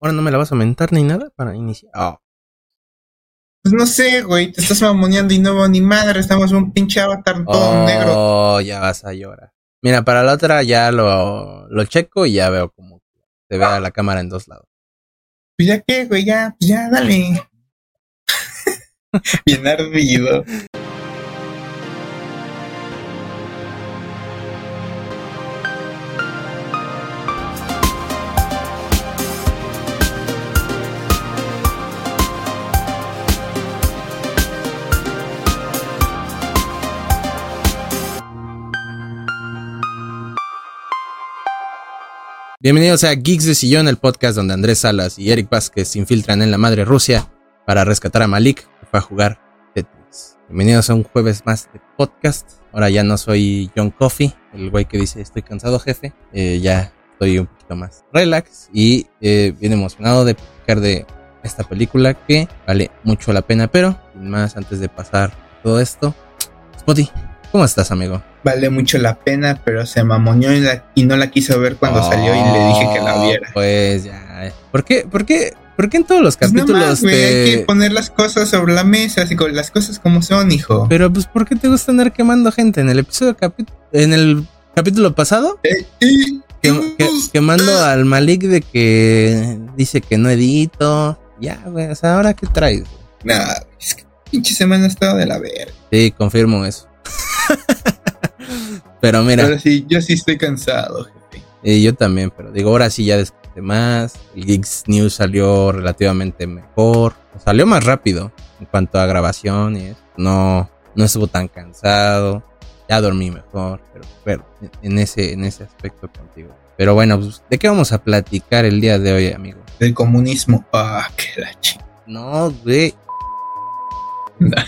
Ahora no me la vas a mentar ni nada para iniciar. Oh. Pues no sé, güey, te estás mamoneando y no veo ni madre, estamos un pinche avatar todo Oh, negro. ya vas a llorar. Mira, para la otra ya lo, lo checo y ya veo como se ve a la cámara en dos lados. Pues ya qué, güey, ya, pues ya, dale. Bien ardido. Bienvenidos a Geeks de Sillón, el podcast donde Andrés Salas y Eric Vázquez se infiltran en la madre Rusia para rescatar a Malik, que fue a jugar Tetris. Bienvenidos a un jueves más de podcast. Ahora ya no soy John Coffey, el güey que dice estoy cansado jefe. Eh, ya estoy un poquito más relax y eh, bien emocionado de platicar de esta película que vale mucho la pena. Pero, sin más, antes de pasar todo esto, Spotty, ¿cómo estás amigo? Vale mucho la pena, pero se mamoneó y, la- y no la quiso ver cuando salió y le dije que la Oh, viera. Pues ya. ¿Por qué, por qué, por qué en todos los Pues nada capítulos más, te- hay que poner las cosas sobre la mesa, así con las cosas como son, hijo. Pero pues ¿por qué te gusta andar quemando gente? En el episodio capi- en el capítulo pasado, Eh, que- que- quemando al Malik de que dice que no edito. Ya, güey, o sea, ahora qué traes. Nah, es que pinche semana ha estado de la verga. Sí, confirmo eso. Pero mira, Ahora sí, yo sí estoy cansado, jefe. eh, yo también, pero digo, ahora sí ya descansé más. El Geeks News salió relativamente mejor. Salió más rápido en cuanto a grabación y eso. No, no estuvo tan cansado. Ya dormí mejor, pero, pero en ese, en ese aspecto contigo. Pero bueno, pues, ¿de qué vamos a platicar el día de hoy, amigo? Del comunismo. Ah, qué la. No, güey.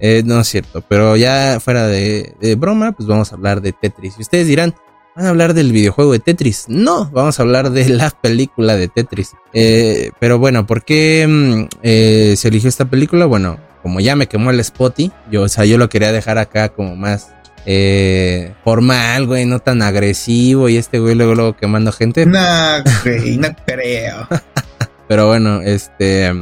Eh, no es cierto, pero ya fuera de, de broma, pues vamos a hablar de Tetris. Y ustedes dirán, ¿van a hablar del videojuego de Tetris? No, vamos a hablar de la película de Tetris. Eh, pero bueno, ¿por qué mm, eh, se eligió esta película? Bueno, como ya me quemó el Spotty, yo, o sea, yo lo quería dejar acá como más eh, formal, güey, no tan agresivo. Y este güey luego, luego quemando gente. No, güey, no creo. Pero bueno, este.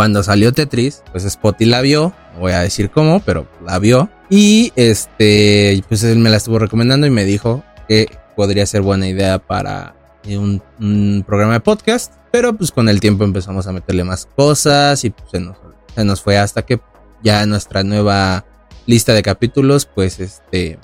Cuando salió Tetris, pues Spotty la vio. No voy a decir cómo, pero la vio. Y este. Pues él me la estuvo recomendando y me dijo que podría ser buena idea para eh, un, programa de podcast. Pero pues con el tiempo empezamos a meterle más cosas y pues se nos, fue hasta que ya nuestra nueva lista de capítulos, pues este.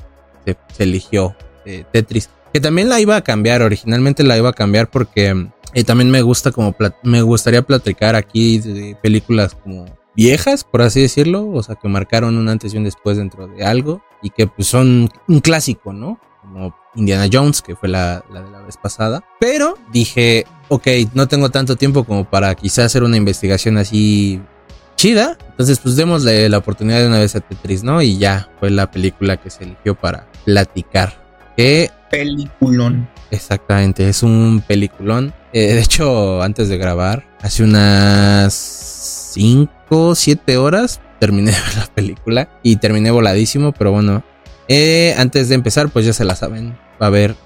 Se, se eligió eh, Tetris. Que también la iba a cambiar. Originalmente la iba a cambiar porque. Eh, también me gusta como me gustaría platicar aquí de películas como viejas, por así decirlo, o sea, que marcaron un antes y un después dentro de algo y que pues son un clásico, ¿no? Como Indiana Jones, que fue la, la de la vez pasada. Pero dije, ok, no tengo tanto tiempo como para quizás hacer una investigación así chida. Entonces, pues démosle la oportunidad de una vez a Tetris, ¿no? Y ya fue la película que se eligió para platicar. Que Peliculón. Exactamente, es un peliculón. Eh, de hecho, antes de grabar, hace unas 5, 7 horas, terminé la película y terminé voladísimo, pero bueno, eh, antes de empezar, pues ya se la saben, va a haber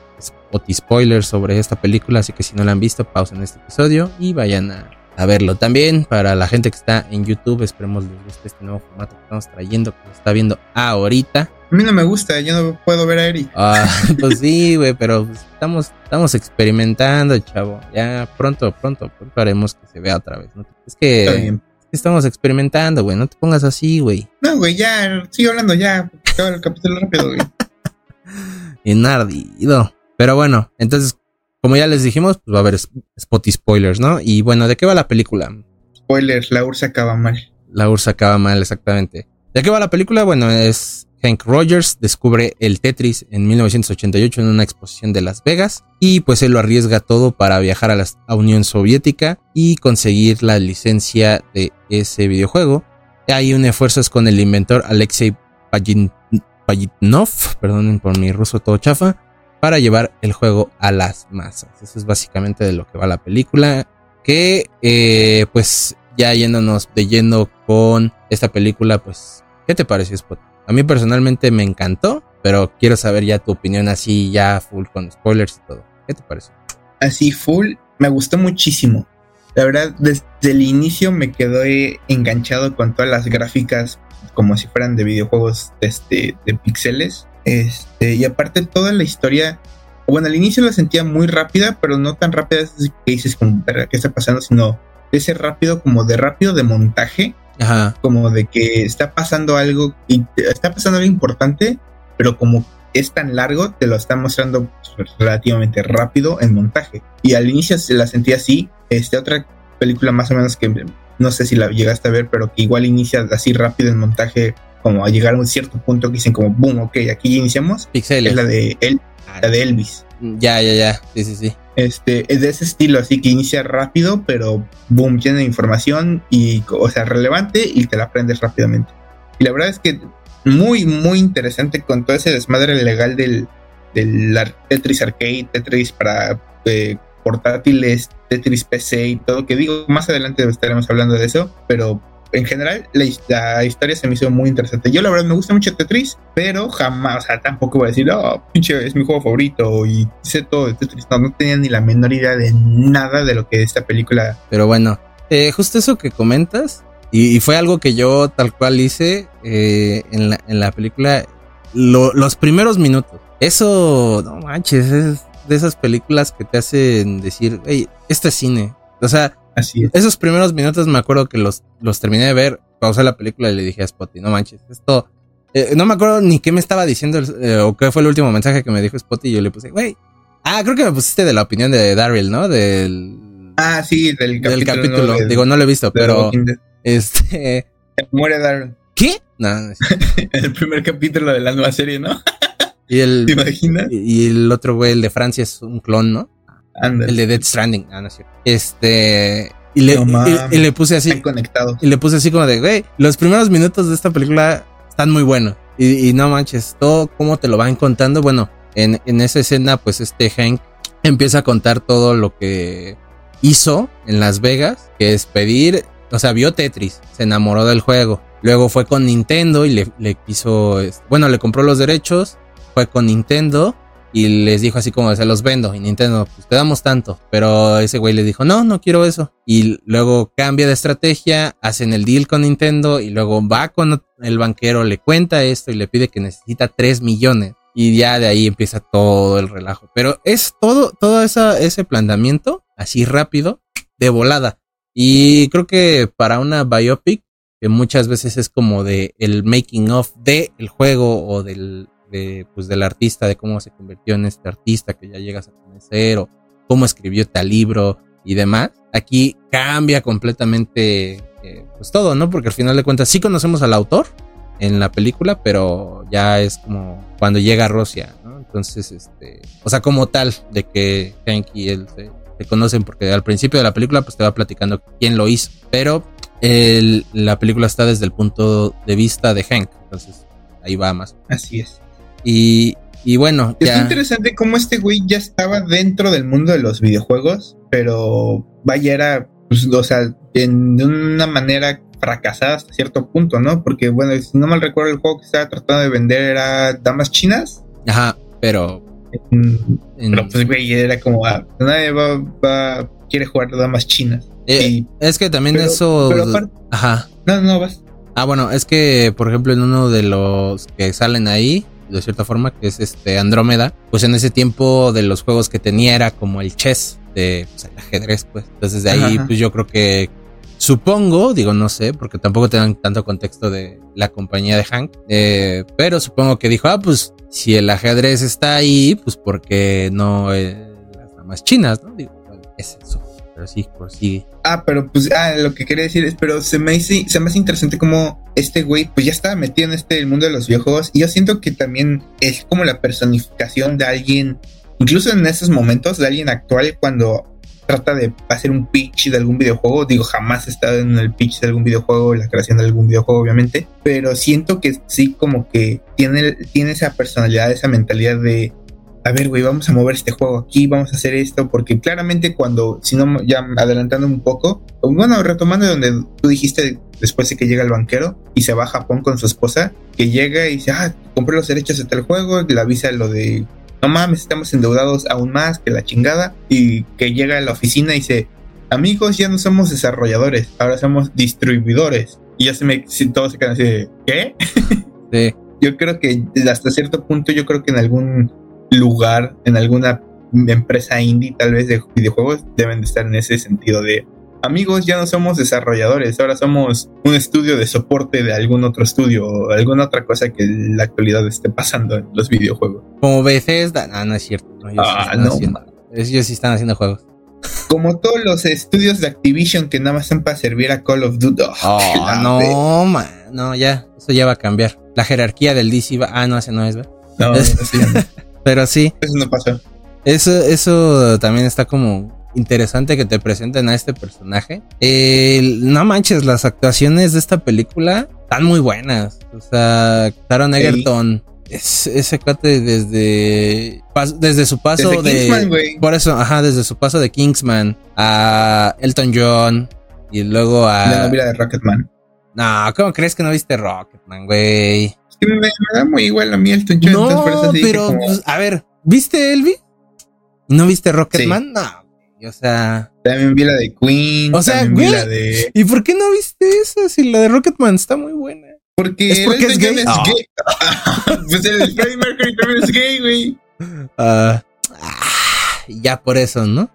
spoilers sobre esta película, así que si no la han visto, pausen este episodio y vayan a, a verlo. También para la gente que está en YouTube, esperemos les guste este nuevo formato que estamos trayendo, que lo está viendo ahorita. A mí no me gusta, yo no puedo ver a Eri. Ah, pues sí, güey, pero pues, estamos, estamos experimentando, chavo. Ya pronto, pronto, pronto haremos que se vea otra vez. ¿no? Es que Está bien. estamos experimentando, güey. No te pongas así, güey. No, güey, ya, sigue hablando ya. Acaba el capítulo rápido, güey. Enardido. Pero bueno, entonces, como ya les dijimos, pues va a haber sp- spotty spoilers, ¿no? Y bueno, ¿de qué va la película? Spoilers, la ursa acaba mal. La ursa acaba mal, exactamente. ¿De qué va la película? Bueno, es Hank Rogers descubre el Tetris en 1988 en una exposición de Las Vegas y pues él lo arriesga todo para viajar a la Unión Soviética y conseguir la licencia de ese videojuego. Hay un esfuerzo con el inventor Alexei Pajitnov, perdonen por mi ruso todo chafa, para llevar el juego a las masas. Eso es básicamente de lo que va la película. Que eh, pues ya yéndonos de lleno con esta película, pues, ¿qué te pareció Spot? A mí personalmente me encantó, pero quiero saber ya tu opinión así, ya full con spoilers y todo. ¿Qué te pareció? Así full, me gustó muchísimo. La verdad, desde el inicio me quedé enganchado con todas las gráficas como si fueran de videojuegos este, de píxeles. Este, y aparte toda la historia, bueno, al inicio la sentía muy rápida, pero no tan rápida que dices como, ¿qué está pasando? Sino ese rápido como de rápido de montaje. Ajá. Como de que está pasando algo y está pasando algo importante, pero como es tan largo, te lo está mostrando relativamente rápido en montaje. Y al inicio se la sentía así. Este, otra película más o menos que no sé si la llegaste a ver, pero que igual inicia así rápido en montaje, como a llegar a un cierto punto que dicen como, boom, ok, aquí iniciamos. Pixeles. Es la de, El, la de Elvis. Ya, ya, ya. Sí, sí, sí. Este, es de ese estilo, así que inicia rápido, pero boom, llena de información y, o sea, relevante y te la aprendes rápidamente. Y la verdad es que muy, muy interesante con todo ese desmadre legal del, del Tetris Arcade, Tetris para eh, portátiles, Tetris PC y todo, que digo, más adelante estaremos hablando de eso, pero en general la, historia se me hizo muy interesante. Yo la verdad me gusta mucho Tetris, pero jamás, o sea, tampoco voy a decir, oh, pinche, es mi juego favorito y sé todo de Tetris. No, no tenía ni la menor idea de nada de lo que esta película... Pero bueno, eh, justo eso que comentas, y, fue algo que yo tal cual hice eh, en, la, en la película, los primeros minutos. Eso, no manches, es de esas películas que te hacen decir, hey, esto es cine. O sea, Así esos primeros minutos me acuerdo que los, los terminé de ver, pausé la película y le dije a Spotty, no manches, esto... Eh, no me acuerdo ni qué me estaba diciendo eh, o qué fue el último mensaje que me dijo Spotty y yo le puse, güey. Ah, creo que me pusiste de la opinión de Daryl, ¿no? Del... Ah, sí, del capítulo. Del capítulo. Digo, no lo he visto, pero... Este... Muere Daryl. ¿Qué? No, no el primer capítulo de la nueva serie, ¿no? Y el, ¿Te imaginas? Y, el otro güey, el de Francia, es un clon, ¿no? El de Dead Stranding. Ah, no es cierto. Este. Y le, y, le puse así. Están conectados. Y le puse así como de, güey, los primeros minutos de esta película están muy buenos. Y, no manches, todo cómo te lo van contando. Bueno, en, en esa escena, pues este Hank empieza a contar todo lo que hizo en Las Vegas, que es pedir, o sea, vio Tetris, se enamoró del juego. Luego fue con Nintendo y le, le quiso, bueno, le compró los derechos fue con Nintendo y les dijo así como se los vendo. Y Nintendo, pues te damos tanto. Pero ese güey le dijo, no, no quiero eso. Y luego cambia de estrategia, hacen el deal con Nintendo y luego va con el banquero, le cuenta esto y le pide que necesita 3 millones. Y ya de ahí empieza todo el relajo. Pero es todo, todo esa, ese planteamiento, así rápido, de volada. Y creo que para una biopic, que muchas veces es como de el making of de el juego o del de, pues, del artista, de cómo se convirtió en este artista que ya llegas a conocer, o cómo escribió tal libro y demás. Aquí cambia completamente eh, pues todo, ¿no? Porque al final de cuentas sí conocemos al autor en la película, pero ya es como cuando llega a Rusia, ¿no? Entonces, este, o sea, como tal, de que Hank y él se, conocen, porque al principio de la película pues te va platicando quién lo hizo, pero la película está desde el punto de vista de Hank, entonces ahí va más. Así es. Y, y bueno, es interesante cómo este güey ya estaba dentro del mundo de los videojuegos, pero vaya, era, pues, o sea, en una manera fracasada hasta cierto punto, ¿no? Porque, bueno, si no mal recuerdo, el juego que estaba tratando de vender era Damas Chinas. Ajá, pero. Pero, pues, güey, era como, ah, nadie va, quiere jugar Damas Chinas. Eh, es que también eso. Ajá. No, no, vas. Ah, bueno, es que, por ejemplo, en uno de los que salen ahí, de cierta forma, que es este Andrómeda, pues en ese tiempo de los juegos que tenía era como el chess de pues, el ajedrez, pues. Entonces de ahí, pues yo creo que supongo, digo no sé, porque tampoco tengan tanto contexto de la compañía de Hank, eh, pero supongo que dijo, ah, pues si el ajedrez está ahí, pues porque no eh, las damas chinas, ¿no? Digo, es eso Ah, pero pues, ah, lo que quería decir es, pero se me, hace, se me hace interesante como este güey, pues ya estaba metido en este el mundo de los videojuegos y yo siento que también es como la personificación de alguien, incluso en esos momentos, de alguien actual cuando trata de hacer un pitch de algún videojuego. Digo, jamás he estado en el pitch de algún videojuego, la creación de algún videojuego, obviamente. Pero siento que sí, como que tiene, tiene esa personalidad, esa mentalidad de a ver, güey, vamos a mover este juego aquí, vamos a hacer esto, porque claramente cuando, si no, ya adelantando un poco, bueno, retomando donde tú dijiste después de que llega el banquero y se va a Japón con su esposa, que llega y dice, ah, compré los derechos de tal juego, le avisa lo de no mames, estamos endeudados aún más que la chingada. Y que llega a la oficina y dice, amigos, ya no somos desarrolladores, ahora somos distribuidores. Y ya se me, todos se quedan así de, ¿qué? Sí. Yo creo que hasta cierto punto, yo creo que en algún lugar, en alguna empresa indie tal vez de videojuegos, deben de estar en ese sentido de, amigos, ya no somos desarrolladores, ahora somos un estudio de soporte de algún otro estudio o alguna otra cosa que en la actualidad esté pasando en los videojuegos. Como Bethesda, no, no es cierto. No, ellos, sí Ah, están no, haciendo, ellos sí están haciendo juegos. Como todos los estudios de Activision que nada más son para servir a Call of Duty. Oh, la no, man, no, ya, eso ya va a cambiar. La jerarquía del DC va, ah, no, ese no es, ¿verdad? No, eso, ya no. Pero sí, Eso no pasó. eso, eso también está como interesante que te presenten a este personaje. El- no manches, las actuaciones de esta película están muy buenas. O sea, Taron. Egerton, es, ese cuate desde, desde su paso Desde de... Kingsman. Por eso, ajá, desde su paso de Kingsman a Elton John y luego a... La novela de Rocketman. No, ¿cómo crees que no viste Rocketman, güey? Es me, me da muy igual a mí Elton John. entonces por eso No, sí pero, como, pues, a ver, ¿viste Elvi? ¿Y no viste Rocketman? No, güey, o sea... También vi la de Queen. O sea, güey. de. ¿Y por qué no viste esa si la de Rocketman está muy buena? Porque, ¿Es porque es gay? John Ah. gay. pues el Freddie Mercury también es gay, güey. Ah, ah, ya por eso, ¿no?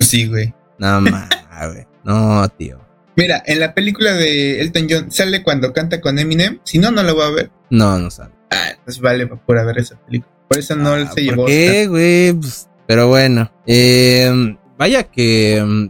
Sí, güey. No, ma, güey. No, tío. Mira, en la película de Elton John sale cuando canta con Eminem. Si no, no lo voy a ver. No, no sabe. Ah, pues vale por ver esa película. Por eso no Ah, se llevó. ¿Por qué, güey? Pues, pero bueno. Eh, vaya que. mm,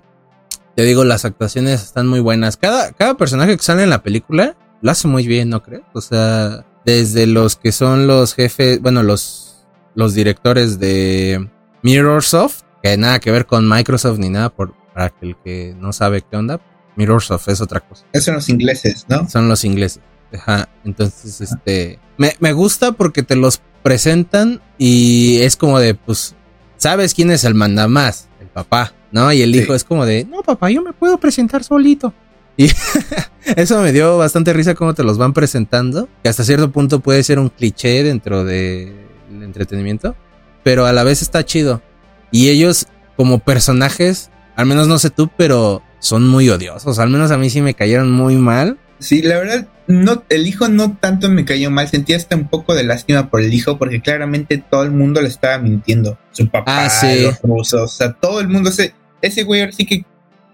Te digo, las actuaciones están muy buenas. Cada, cada personaje que sale en la película lo hace muy bien, ¿no crees? O sea, desde los que son los jefes, bueno, los, los directores de Mirrorsoft, que nada que ver con Microsoft ni nada, por, para el que no sabe qué onda, Mirrorsoft es otra cosa. Esos son los ingleses, ¿no? Son los ingleses. Ajá. Entonces, este. Me, me gusta porque te los presentan y es como de, pues, ¿sabes quién es el mandamás? El papá, ¿no? Y el Sí. hijo es como de, no, papá, yo me puedo presentar solito. Y eso me dio bastante risa cómo te los van presentando. Que hasta cierto punto puede ser un cliché dentro del entretenimiento. Pero a la vez está chido. Y ellos, como personajes, al menos no sé tú, pero son muy odiosos. Al menos a mí sí me cayeron muy mal. Sí, la verdad, no, el hijo no tanto me cayó mal. Sentía hasta un poco de lástima por el hijo, porque claramente todo el mundo le estaba mintiendo. Su papá, Ah, sí. los rusos, o sea, todo el mundo. Ese, ese güey ahora sí que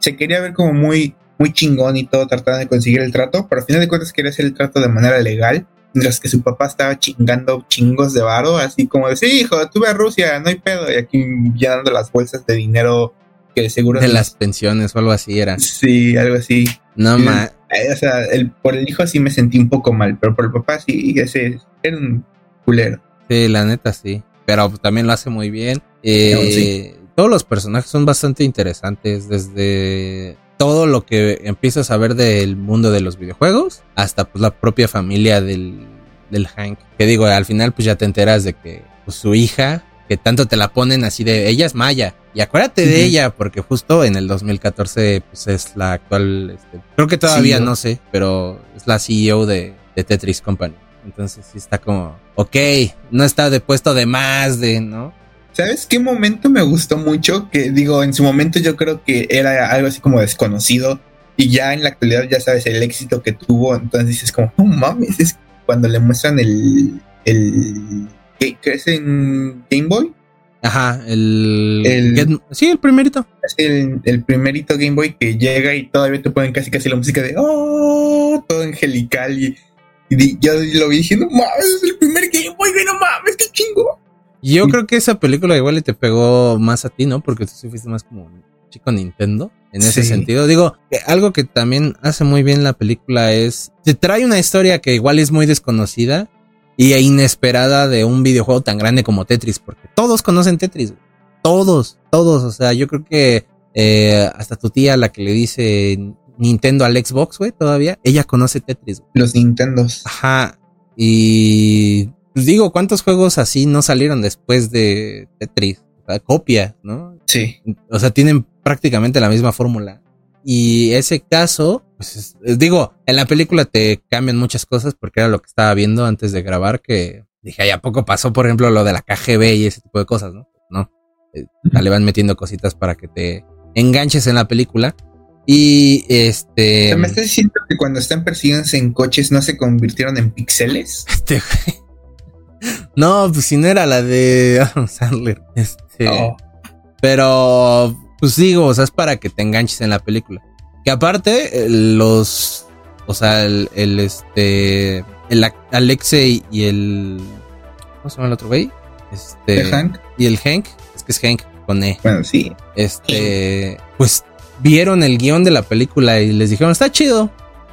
se quería ver como muy, muy chingón y todo, tratando de conseguir el trato, pero al final de cuentas quería hacer el trato de manera legal. Mientras que su papá estaba chingando chingos de varo, así como de, sí, hijo, tú ve a Rusia, no hay pedo. Y aquí llenando las bolsas de dinero que de seguro... De no- las pensiones o algo así era. Sí, algo así. No ma. Eh, O sea, el, por el hijo sí me sentí un poco mal, pero por el papá sí, ese era un culero. Sí, la neta sí. Pero también lo hace muy bien. Eh, sí. Todos los personajes son bastante interesantes. Desde todo lo que empiezas a ver del mundo de los videojuegos hasta pues la propia familia del, del Hank. Que digo, al final pues ya te enteras de que pues, su hija, que tanto te la ponen así de ella es Maya. Y acuérdate de ella, porque justo en el 2014 pues es la actual, este, creo que todavía CEO. no sé, pero es la CEO de, de Tetris Company. Entonces sí está como, ok, no está de puesto de más de, ¿no? ¿Sabes qué momento me gustó mucho? Que digo, en su momento yo creo que era algo así como desconocido y ya en la actualidad ya sabes el éxito que tuvo, entonces dices como, no mames, es cuando le muestran el... el ¿qué, qué es en Game Boy? Ajá, el, El- Get- sí, el primerito. Es el, el primerito Game Boy que llega y todavía te ponen casi casi la música de oh, todo angelical y, y yo lo vi no mames, es el primer Game Boy, güey, no mames, qué chingo. Yo Sí. creo que esa película igual te pegó más a ti, ¿no? Porque tú sí fuiste más como un chico Nintendo en ese Sí. sentido. Digo, que algo que también hace muy bien la película es, te trae una historia que igual es muy desconocida y inesperada de un videojuego tan grande como Tetris, porque todos conocen Tetris, güey. todos, todos, o sea, yo creo que eh, hasta tu tía, la que le dice Nintendo al Xbox, güey, todavía, ella conoce Tetris. güey. Los Nintendos. Ajá. Y pues digo, ¿cuántos juegos así no salieron después de Tetris? O sea, copia, ¿no? Sí. O sea, tienen prácticamente la misma fórmula. Y ese caso, pues es- digo, en la película te cambian muchas cosas porque era lo que estaba viendo antes de grabar, que dije, ¿y a poco pasó, por ejemplo, lo de la KGB y ese tipo de cosas, no? No. Eh, le van metiendo cositas para que te enganches en la película. Y este. ¿Me estás diciendo que cuando están persiguiéndose en coches no se convirtieron en píxeles? Este, no, pues si no era la de Adam Sandler. Este. Oh. Pero, pues digo, o sea, es para que te enganches en la película. Que aparte, eh, los. O sea, el, el este. El Alexei y el. ¿Cómo se llama el otro güey? Este. ¿El Hank? Y el Hank. Es que es Hank con E. Bueno, sí. Este. Pues vieron el guion de la película y les dijeron, está chido.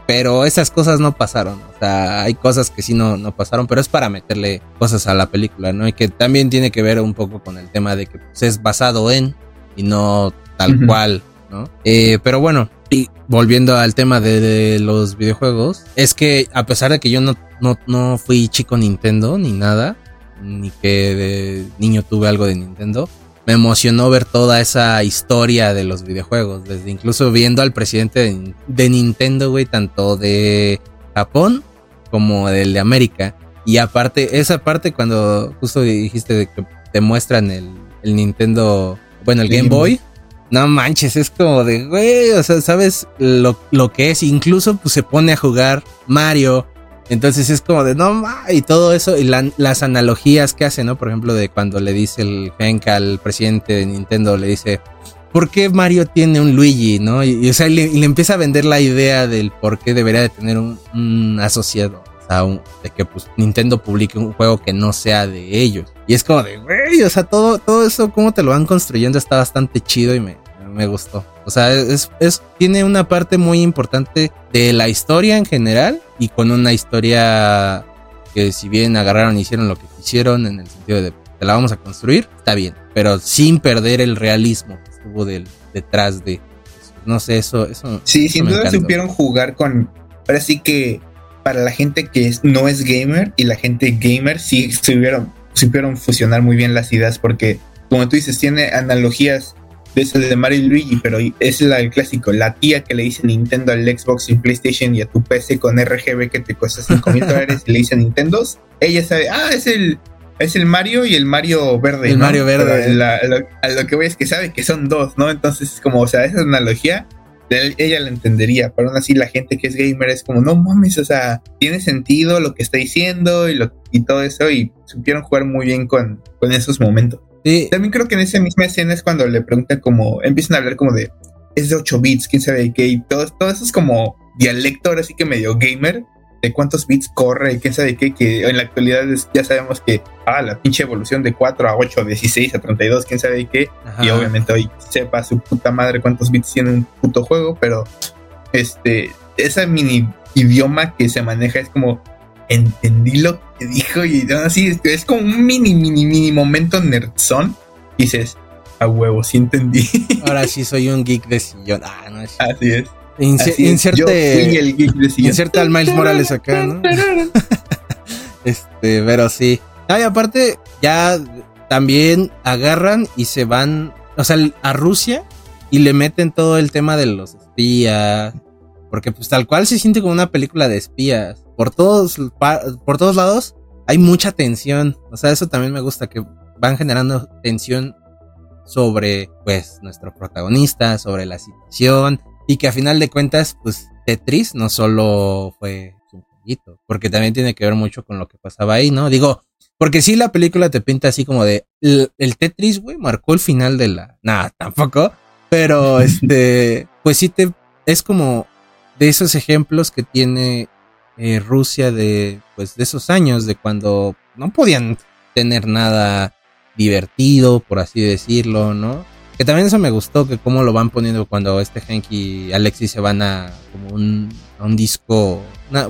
Pero esas cosas no pasaron. O sea, hay cosas que sí no, no pasaron, pero es para meterle cosas a la película, ¿no? Y que también tiene que ver un poco con el tema de que pues, es basado en y no tal cual, ¿no? Eh, pero bueno, y volviendo al tema de, los videojuegos, es que a pesar de que yo no, no, no fui chico Nintendo ni nada, ni que de niño tuve algo de Nintendo, me emocionó ver toda esa historia de los videojuegos, desde incluso viendo al presidente de, Nintendo, güey, tanto de Japón como del de América. Y aparte, esa parte cuando justo dijiste de que te muestran el, el Nintendo, bueno, el Game Boy, no manches, es como de, güey, o sea, sabes lo, lo que es, incluso pues se pone a jugar Mario entonces es como de no y todo eso y las analogías que hace, ¿no? Por ejemplo, de cuando le dice el Hank al presidente de Nintendo, le dice, ¿por qué Mario tiene un Luigi, no? Y, o sea, le, le, empieza a vender la idea del por qué debería de tener un, asociado. O sea, de que pues, Nintendo publique un juego que no sea de ellos. Y es como de, güey, o sea, todo, todo eso, cómo te lo van construyendo está bastante chido y me, me gustó. O sea, es, es, tiene una parte muy importante de la historia en general y con una historia que si bien agarraron y hicieron lo que quisieron en el sentido de te la vamos a construir, está bien, pero sin perder el realismo que estuvo del, detrás de no sé, eso, eso. Sí, sin duda supieron jugar con. Ahora sí que para la gente que no es gamer y la gente gamer sí supieron, supieron fusionar muy bien las ideas porque, como tú dices, tiene analogías de ese de Mario y Luigi, pero es la, el clásico, la tía que le dice Nintendo al Xbox y PlayStation y a tu PC con RGB que te cuesta 5 mil dólares y le dice Nintendo, ella sabe, ah, es el, es el Mario y el Mario verde. El Mario verde. a lo que voy es que sabe que son dos, ¿no? Entonces, como, o sea, esa analogía, ella la entendería, pero aún así la gente que es gamer es como, no mames, o sea, tiene sentido lo que está diciendo y, lo, y todo eso, y supieron jugar muy bien con, con esos momentos. También creo que en esa misma escena es cuando le preguntan como, empiezan a hablar como de, es de 8 bits, quién sabe qué, y todo, todo eso es como dialecto, ahora sí que medio gamer, de cuántos bits corre y quién sabe qué, que en la actualidad ya sabemos que, ah, la pinche evolución de 4 a 8, 16 a 32, quién sabe qué, y obviamente hoy sepa su puta madre cuántos bits tiene un puto juego, pero este, esa mini idioma que se maneja es como entendí lo que dijo y así es como un mini, mini, mini momento nerdzón. Dices, a huevo, sí entendí. Ahora sí soy un geek de sillón. Ah, no es. Así es. Inserte, el. Inserte al Miles Morales acá, ¿no? este, pero sí. y aparte, ya también agarran y se van, o sea, a Rusia y le meten todo el tema de los espías. Porque pues tal cual se siente como una película de espías por todos, por todos lados hay mucha tensión. O sea, eso también me gusta, que van generando tensión sobre, pues, nuestro protagonista, sobre la situación, y que a final de cuentas, pues, Tetris no solo fue un jueguito, porque también tiene que ver mucho con lo que pasaba ahí, ¿no? Digo, porque si la película te pinta así como de, el, Tetris, güey, marcó el final de la... Nada, tampoco, pero este, pues sí te, es como de esos ejemplos que tiene eh, Rusia de, pues, de esos años, de cuando no podían tener nada divertido, por así decirlo, ¿no? Que también eso me gustó, que cómo lo van poniendo cuando este Hank y Alexis se van a como un, a un disco,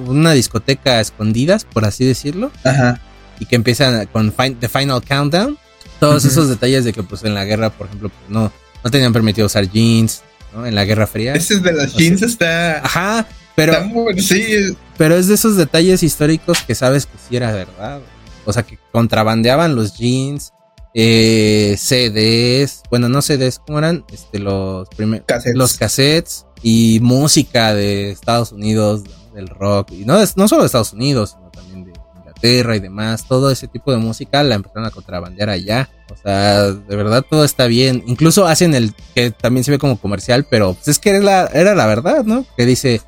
una, discoteca escondidas, por así decirlo. Ajá. Y que empiezan con The Final Countdown. Todos esos detalles de que pues en la guerra, por ejemplo, pues, no, no tenían permitido usar jeans, ¿no? En la Guerra Fría. Ese de las jeans está... Ajá, pero, sí. pero es de esos detalles históricos que sabes que sí era verdad. O sea, que contrabandeaban los jeans, eh, CDs, bueno, no CDs, ¿cómo eran? Este, los primeros, los cassettes y música de Estados Unidos, del rock, y no, no solo de Estados Unidos, sino también de Inglaterra y demás, todo ese tipo de música la empezaron a contrabandear allá. O sea, de verdad todo está bien. Incluso hacen el que también se ve como comercial, pero pues es que era la, era la verdad, ¿no? Que dice,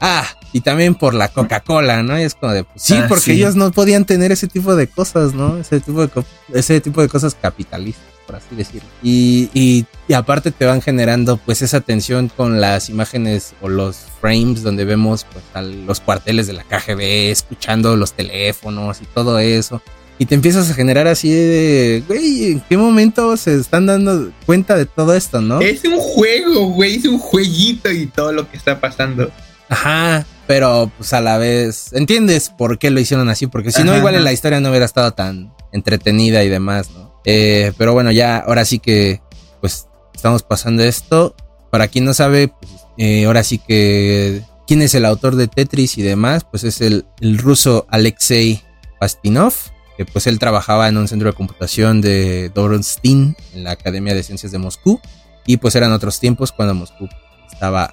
ah, y también por la Coca-Cola, ¿no? Y es como de, pues, sí, ah, porque ellos no podían tener ese tipo de cosas, ¿no? Ese tipo de, ese tipo de cosas capitalistas, por así decirlo. Y, y, y, aparte te van generando, pues, esa tensión con las imágenes o los frames donde vemos, pues, los cuarteles de la KGB, escuchando los teléfonos y todo eso. Y te empiezas a generar así de, güey, ¿en qué momento se están dando cuenta de todo esto, no? Es un juego, güey, es un jueguito y todo lo que está pasando. Ajá, pero pues a la vez entiendes por qué lo hicieron así, porque si no, igual en la historia no hubiera estado tan entretenida y demás, ¿no? Eh, pero bueno, ya ahora sí que pues estamos pasando esto. Para quien no sabe, pues, eh, ahora sí que quién es el autor de Tetris y demás, pues es el, el ruso Alexei Pastinov, que pues él trabajaba en un centro de computación de Doronstein en la Academia de Ciencias de Moscú y pues eran otros tiempos cuando Moscú estaba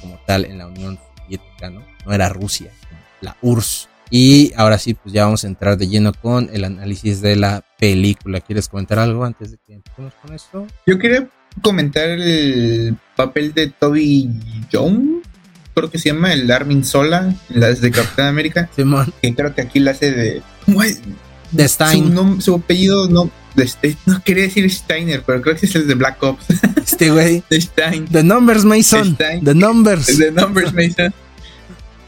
como tal en la Unión ¿no? No era Rusia, la URSS. Y ahora sí, pues ya vamos a entrar de lleno con el análisis de la película. ¿Quieres comentar algo antes de que empecemos con esto? Yo quería comentar el papel de Toby Jones, creo que se llama el Armin Sola, las de Capitán América. Simón. Que creo que aquí la hace de. De Stein. Su, apellido no. No quería decir Steiner, pero creo que es el de Black Ops. Este güey. De Stein. The Numbers Mason. The Numbers. The Numbers Mason.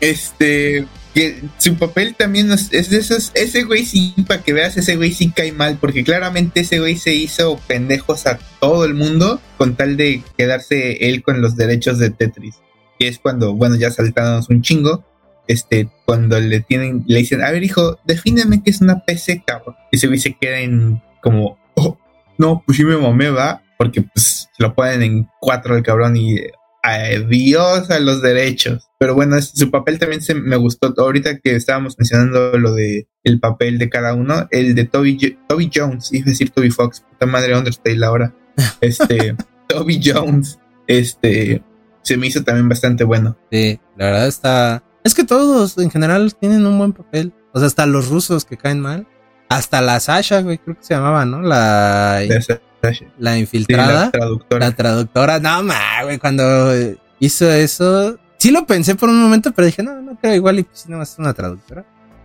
Este, que su papel también es, de esos, ese güey sí, para que veas, ese güey sí cae mal, porque claramente ese güey se hizo pendejos a todo el mundo con tal de quedarse él con los derechos de Tetris. Que es cuando, bueno, ya saltamos un chingo, este, cuando le tienen, le dicen, a ver hijo, defíneme qué es una PC, cabrón. Y ese güey se queda en como, oh, no, pues sí me mamé, va, porque pues lo ponen en cuatro el cabrón y adiós a los derechos. Pero bueno, su papel también se me gustó. Ahorita que estábamos mencionando lo de el papel de cada uno, el de Toby, Toby Jones, es decir, Toby Fox, puta madre Undertale ahora. Este, Toby Jones, este, se me hizo también bastante bueno. Sí, la verdad está. Es que todos en general tienen un buen papel. O sea, hasta los rusos que caen mal. Hasta la Sasha, güey, creo que se llamaba, ¿no? La. La infiltrada. la traductora. La traductora. No, ma, güey, cuando hizo eso. Sí lo pensé por un momento, pero dije, no, no creo igual y pues no es una traductora.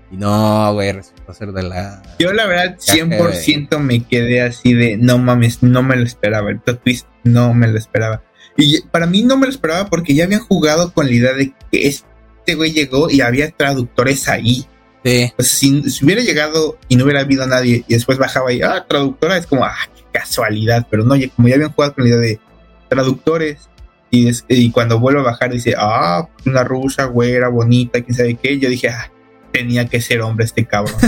Y no, güey, resultó ser de la. Yo, la verdad, 100% me quedé así de no mames, no me lo esperaba. El twist no me lo esperaba. Y para mí no me lo esperaba porque ya habían jugado con la idea de que este güey llegó y había traductores ahí. Sí. Pues si, hubiera llegado y no hubiera habido nadie y después bajaba y, ah, traductora, es como, ah, casualidad, pero no, como ya habían jugado con la idea de traductores y, y cuando vuelvo a bajar dice, ah, una rusa, güera, bonita, quién sabe qué, yo dije, ah, tenía que ser hombre este cabrón.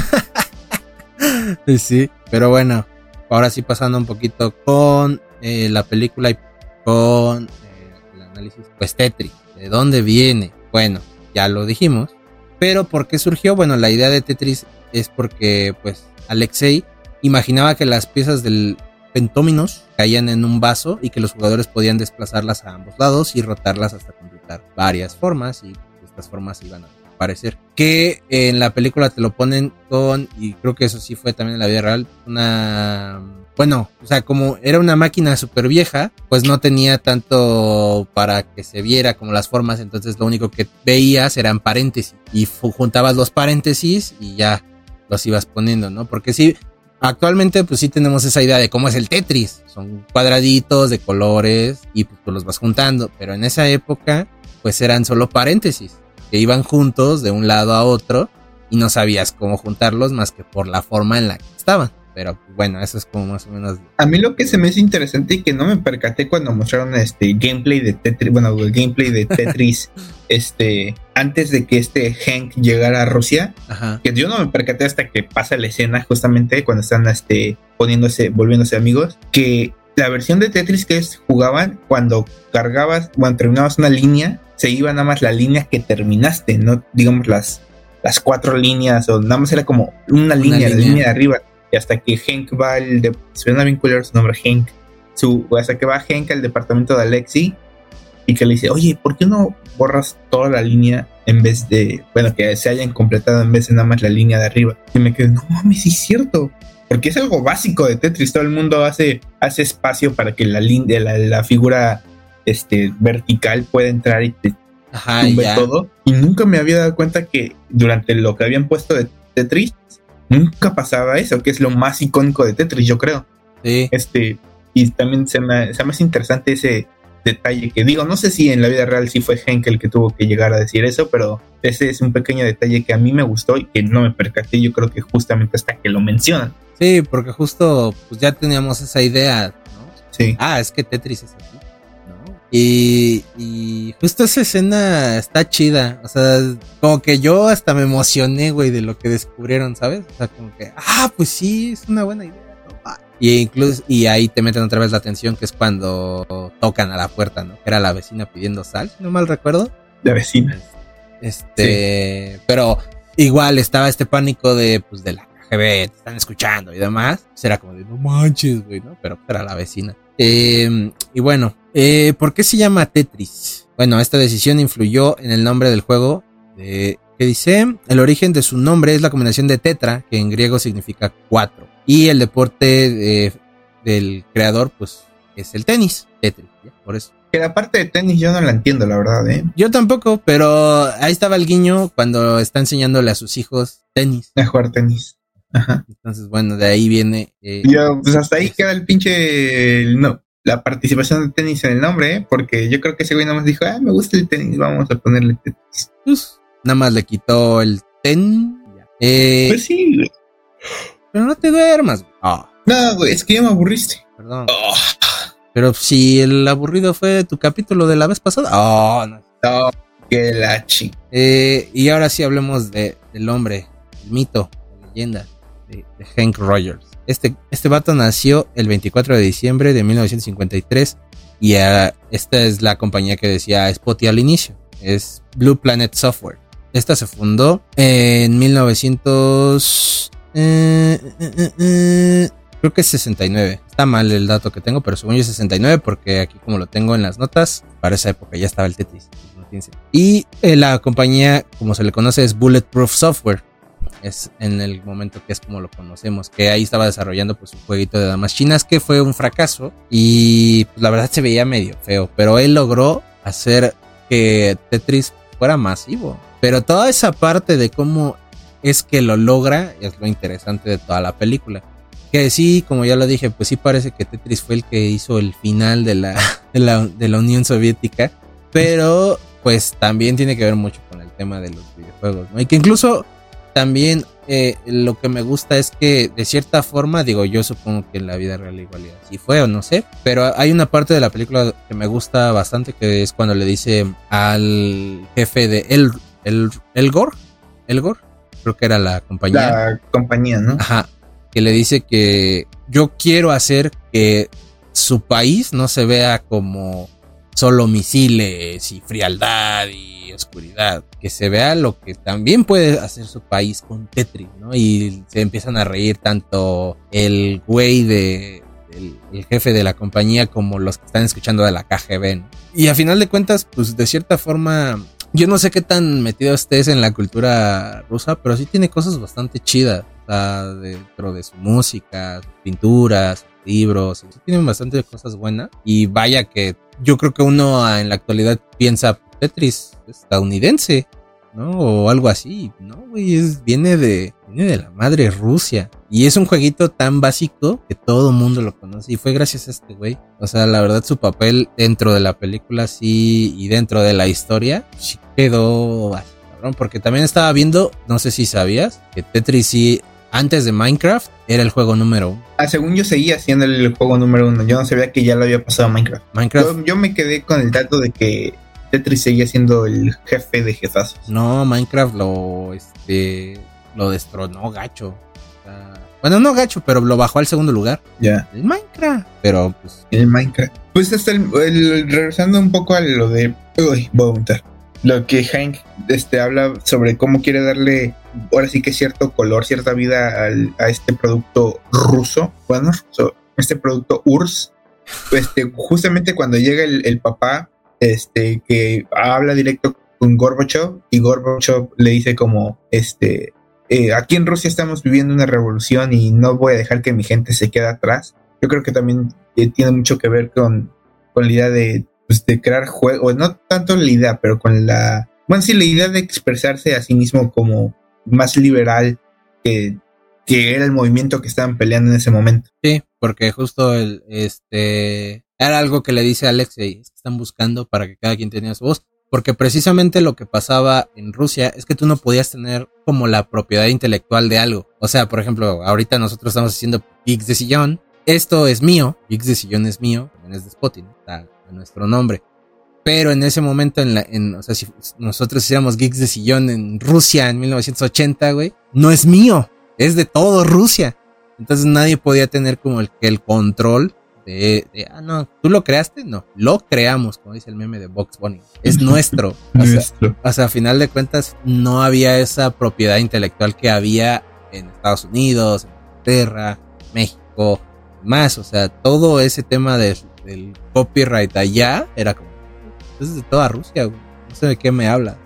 sí, pero bueno, ahora sí pasando un poquito con eh, la película y con eh, el análisis, pues Tetris, ¿de dónde viene? Bueno, ya lo dijimos, pero ¿por qué surgió? Bueno, la idea de Tetris es porque pues Alexei imaginaba que las piezas del pentóminos caían en un vaso y que los jugadores podían desplazarlas a ambos lados y rotarlas hasta completar varias formas y estas formas iban a aparecer. Que en la película te lo ponen con, y creo que eso sí fue también en la vida real, una... Bueno, o sea, como era una máquina súper vieja, pues no tenía tanto para que se viera como las formas, entonces lo único que veías eran paréntesis y juntabas los paréntesis y ya los ibas poniendo, ¿no? Porque sí, Actualmente, pues sí tenemos esa idea de cómo es el Tetris. Son cuadraditos de colores y pues los vas juntando. Pero en esa época, pues eran solo paréntesis que iban juntos de un lado a otro y no sabías cómo juntarlos más que por la forma en la que estaban. Pero bueno, eso es como más o menos. A mí lo que se me hace interesante y que no me percaté cuando mostraron este gameplay de Tetris, bueno, el gameplay de Tetris, este, antes de que este Hank llegara a Rusia, que yo no me percaté hasta que pasa la escena, justamente cuando están este, poniéndose, volviéndose amigos, que la versión de Tetris que jugaban cuando cargabas, cuando terminabas una línea, se iba nada más la línea que terminaste, no digamos las, las cuatro líneas, o nada más era como una línea, la línea de arriba y hasta que Hank va al. De, suena bien su nombre, Hank. Su, hasta que va Hank al departamento de Alexi y que le dice, oye, ¿por qué no borras toda la línea en vez de, bueno, que se hayan completado en vez de nada más la línea de arriba. Y me quedé, no mames, sí es cierto. Porque es algo básico de Tetris. Todo el mundo hace, hace espacio para que la, la, la figura este, vertical pueda entrar y te Ajá, ya. todo. Y nunca me había dado cuenta que durante lo que habían puesto de Tetris, nunca pasaba eso, que es lo más icónico de Tetris, yo creo. Sí. Este, y también se me, se me hace interesante ese detalle que digo, no sé si en la vida real sí fue Henkel que tuvo que llegar a decir eso, pero ese es un pequeño detalle que a mí me gustó y que no me percaté, yo creo que justamente hasta que lo mencionan. Sí, porque justo pues ya teníamos esa idea, ¿no? Sí. Ah, es que Tetris es así. ¿no? Y, y justo esa escena está chida. O sea, como que yo hasta me emocioné, güey, de lo que descubrieron, ¿sabes? O sea, como que, ah, pues sí, es una buena idea. ¿no? Y incluso, y ahí te meten otra vez la atención, que es cuando tocan a la puerta, ¿no? Que era la vecina pidiendo sal, si no mal recuerdo. La vecina. Este, sí. pero igual estaba este pánico de, pues, de la KGB, te están escuchando y demás. Pues era como de, no manches, güey, ¿no? Pero era la vecina. Eh, y bueno, eh, ¿por qué se llama Tetris? Bueno, esta decisión influyó en el nombre del juego. De, que dice, el origen de su nombre es la combinación de tetra, que en griego significa cuatro. Y el deporte de, del creador, pues, es el tenis, Tetris, ¿ya? por eso. Que la parte de tenis yo no la entiendo, la verdad, ¿eh? Yo tampoco, pero ahí estaba el guiño cuando está enseñándole a sus hijos tenis. A jugar tenis. Ajá. Entonces, bueno, de ahí viene. Eh, yo, pues hasta ahí queda el pinche. No, la participación de tenis en el nombre, ¿eh? Porque yo creo que ese güey nada más dijo, ah, me gusta el tenis, vamos a ponerle tenis. Pues, nada más le quitó el ten. Eh, pues sí, güey. Pero no te duermas. Oh. No, güey, es que ya me aburriste. Perdón. Oh. Pero si el aburrido fue tu capítulo de la vez pasada. Oh, no. No, que la chi. Eh, y ahora sí hablemos de, del hombre, el mito, la leyenda de, Hank Rogers. Este, este vato nació el 24 de diciembre de 1953 y uh, esta es la compañía que decía Spotty al inicio. Es Blue Planet Software. Esta se fundó en 1900... Eh, eh, eh, creo que es 69. Está mal el dato que tengo, pero según yo es 69 porque aquí como lo tengo en las notas, para esa época ya estaba el Tetris. Y eh, la compañía, como se le conoce, es Bulletproof Software. Es en el momento que es como lo conocemos, que ahí estaba desarrollando pues un jueguito de damas chinas que fue un fracaso y pues, la verdad se veía medio feo, pero él logró hacer que Tetris fuera masivo. Pero toda esa parte de cómo es que lo logra es lo interesante de toda la película. Que sí, como ya lo dije, pues sí parece que Tetris fue el que hizo el final de la, de la, Unión Soviética. Pero pues también tiene que ver mucho con el tema de los videojuegos. Y que incluso también eh, lo que me gusta es que de cierta forma, digo, yo supongo que en la vida real igual así fue o no sé, pero hay una parte de la película que me gusta bastante que es cuando le dice al jefe de El, El, Elgor, Elgor, creo que era la compañía. La compañía, ¿no? Ajá, que le dice que yo quiero hacer que su país no se vea como solo misiles y frialdad y oscuridad. Que se vea lo que también puede hacer su país con Tetris, ¿no? Y se empiezan a reír tanto el güey de. El, jefe de la compañía como los que están escuchando de la KGB. Y a final de cuentas, pues de cierta forma, yo no sé qué tan metido estés en la cultura rusa, pero sí tiene cosas bastante chidas. O sea, dentro de su música, pinturas, libros, tienen bastante cosas buenas. Y vaya que yo creo que uno en la actualidad piensa Tetris estadounidense, ¿no? O algo así, ¿no? Güey, es, viene de, viene de la madre Rusia. Y es un jueguito tan básico que todo mundo lo conoce. Y fue gracias a este güey. O sea, la verdad, su papel dentro de la película sí y dentro de la historia sí quedó así. Porque también estaba viendo, no sé si sabías, que Tetris sí antes de Minecraft era el juego número uno. Ah, según yo seguía siendo el juego número uno. Yo no sabía que ya lo había pasado a Minecraft. Minecraft. Yo, yo me quedé con el dato de que Tetris seguía siendo el jefe de jefazos. No, Minecraft lo, este, lo destronó gacho. Bueno, no gacho, pero lo bajó al segundo lugar. Ya. El Minecraft. Pero pues. El Minecraft. Pues hasta el, el, regresando un poco a lo de. Uy, voy a apuntar lo que Hank este, habla sobre cómo quiere darle ahora sí que cierto color, cierta vida al, a este producto ruso, bueno, so, este producto URSS, este, justamente cuando llega el, el, papá este, que habla directo con Gorbachev y Gorbachev le dice como, este, eh, aquí en Rusia estamos viviendo una revolución y no voy a dejar que mi gente se quede atrás. Yo creo que también eh, tiene mucho que ver con, con la idea de, pues, de crear juegos, no tanto la idea, pero con la, bueno, sí, la idea de expresarse a sí mismo como más liberal que, que era el movimiento que estaban peleando en ese momento. Sí, porque justo el, este, era algo que le dice Alexei, están buscando para que cada quien tenga su voz. Porque precisamente lo que pasaba en Rusia es que tú no podías tener como la propiedad intelectual de algo. O sea, por ejemplo, ahorita nosotros estamos haciendo Geeks de Sillón. Esto es mío, Geeks de Sillón es mío, también es de Spotting, está nuestro nombre. Pero en ese momento, en la, en, o sea, si nosotros hiciéramos Geeks de Sillón en Rusia en 1980, güey, no es mío, es de todo Rusia. Entonces nadie podía tener como el, el control de, ah, no, tú lo creaste, no, lo creamos, como dice el meme de Box Bunny, es nuestro. O sea, o sea, a final de cuentas, no había esa propiedad intelectual que había en Estados Unidos, en Inglaterra, México, más, o sea, todo ese tema del copyright allá era como, es de toda Rusia, no sé de qué me habla.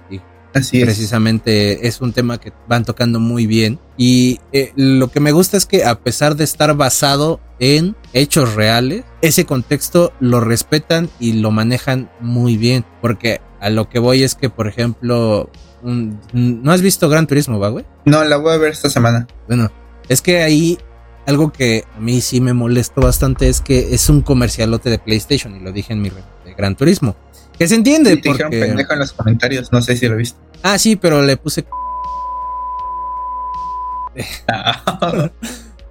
Así es. Precisamente es un tema que van tocando muy bien. Y eh, lo que me gusta es que a pesar de estar basado en hechos reales, ese contexto lo respetan y lo manejan muy bien. Porque a lo que voy es que, por ejemplo, ¿no has visto Gran Turismo, va, güey? No, la voy a ver esta semana. Bueno, es que ahí algo que a mí sí me molestó bastante es que es un comercialote de PlayStation y lo dije en mi de Gran Turismo. Que se entiende. te porque... dijeron pendejo en los comentarios, no sé si lo viste. Ah, sí, pero le puse.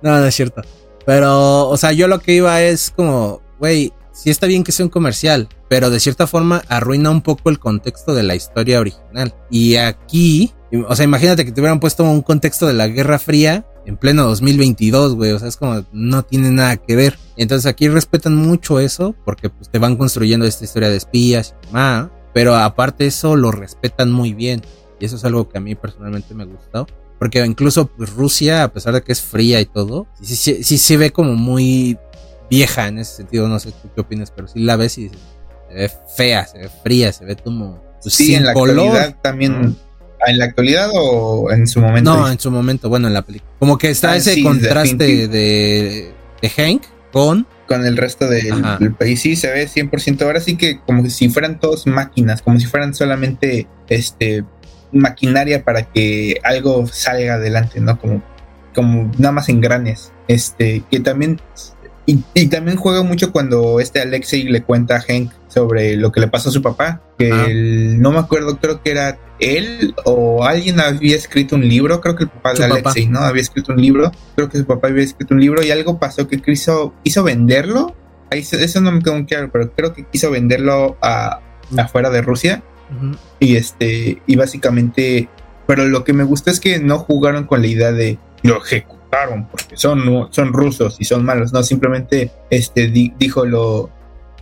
no, no es cierto. Pero, o sea, yo lo que iba es como, güey, sí está bien que sea un comercial, pero de cierta forma arruina un poco el contexto de la historia original. Y aquí, o sea, imagínate que te hubieran puesto un contexto de la Guerra Fría en pleno 2022, güey. O sea, es como no tiene nada que ver. Entonces aquí respetan mucho eso porque pues, te van construyendo esta historia de espías y demás. Pero aparte eso lo respetan muy bien. Y eso es algo que a mí personalmente me gustó. Porque incluso pues, Rusia, a pesar de que es fría y todo, sí, sí, sí, se ve como muy vieja en ese sentido. No sé tú qué opinas, pero sí la ves y se ve fea, se ve fría, se ve como... Pues, sí, en la color. también... ¿En la actualidad o en su momento? No, en su momento, bueno, en la película. Como que está ah, ese contraste de, de, Hank con... Con el resto del, país, sí, se ve 100%. Ahora sí que como si fueran todos máquinas, como si fueran solamente este maquinaria para que algo salga adelante, ¿no? Como, como nada más engranes. Este, que también y, también juega mucho cuando este Alexei le cuenta a Hank sobre lo que le pasó a su papá. Que no me acuerdo, creo que era él o alguien había escrito un libro. Creo que el papá de Alexei, ¿no? Había escrito un libro. Creo que su papá había escrito un libro y algo pasó que quiso, quiso venderlo. Ahí, eso no me quedó muy claro, pero creo que quiso venderlo a, afuera de Rusia. Y este, y básicamente, pero lo que me gusta es que no jugaron con la idea de lo ejecutar porque son, son rusos y son malos, no, simplemente este, dijo lo,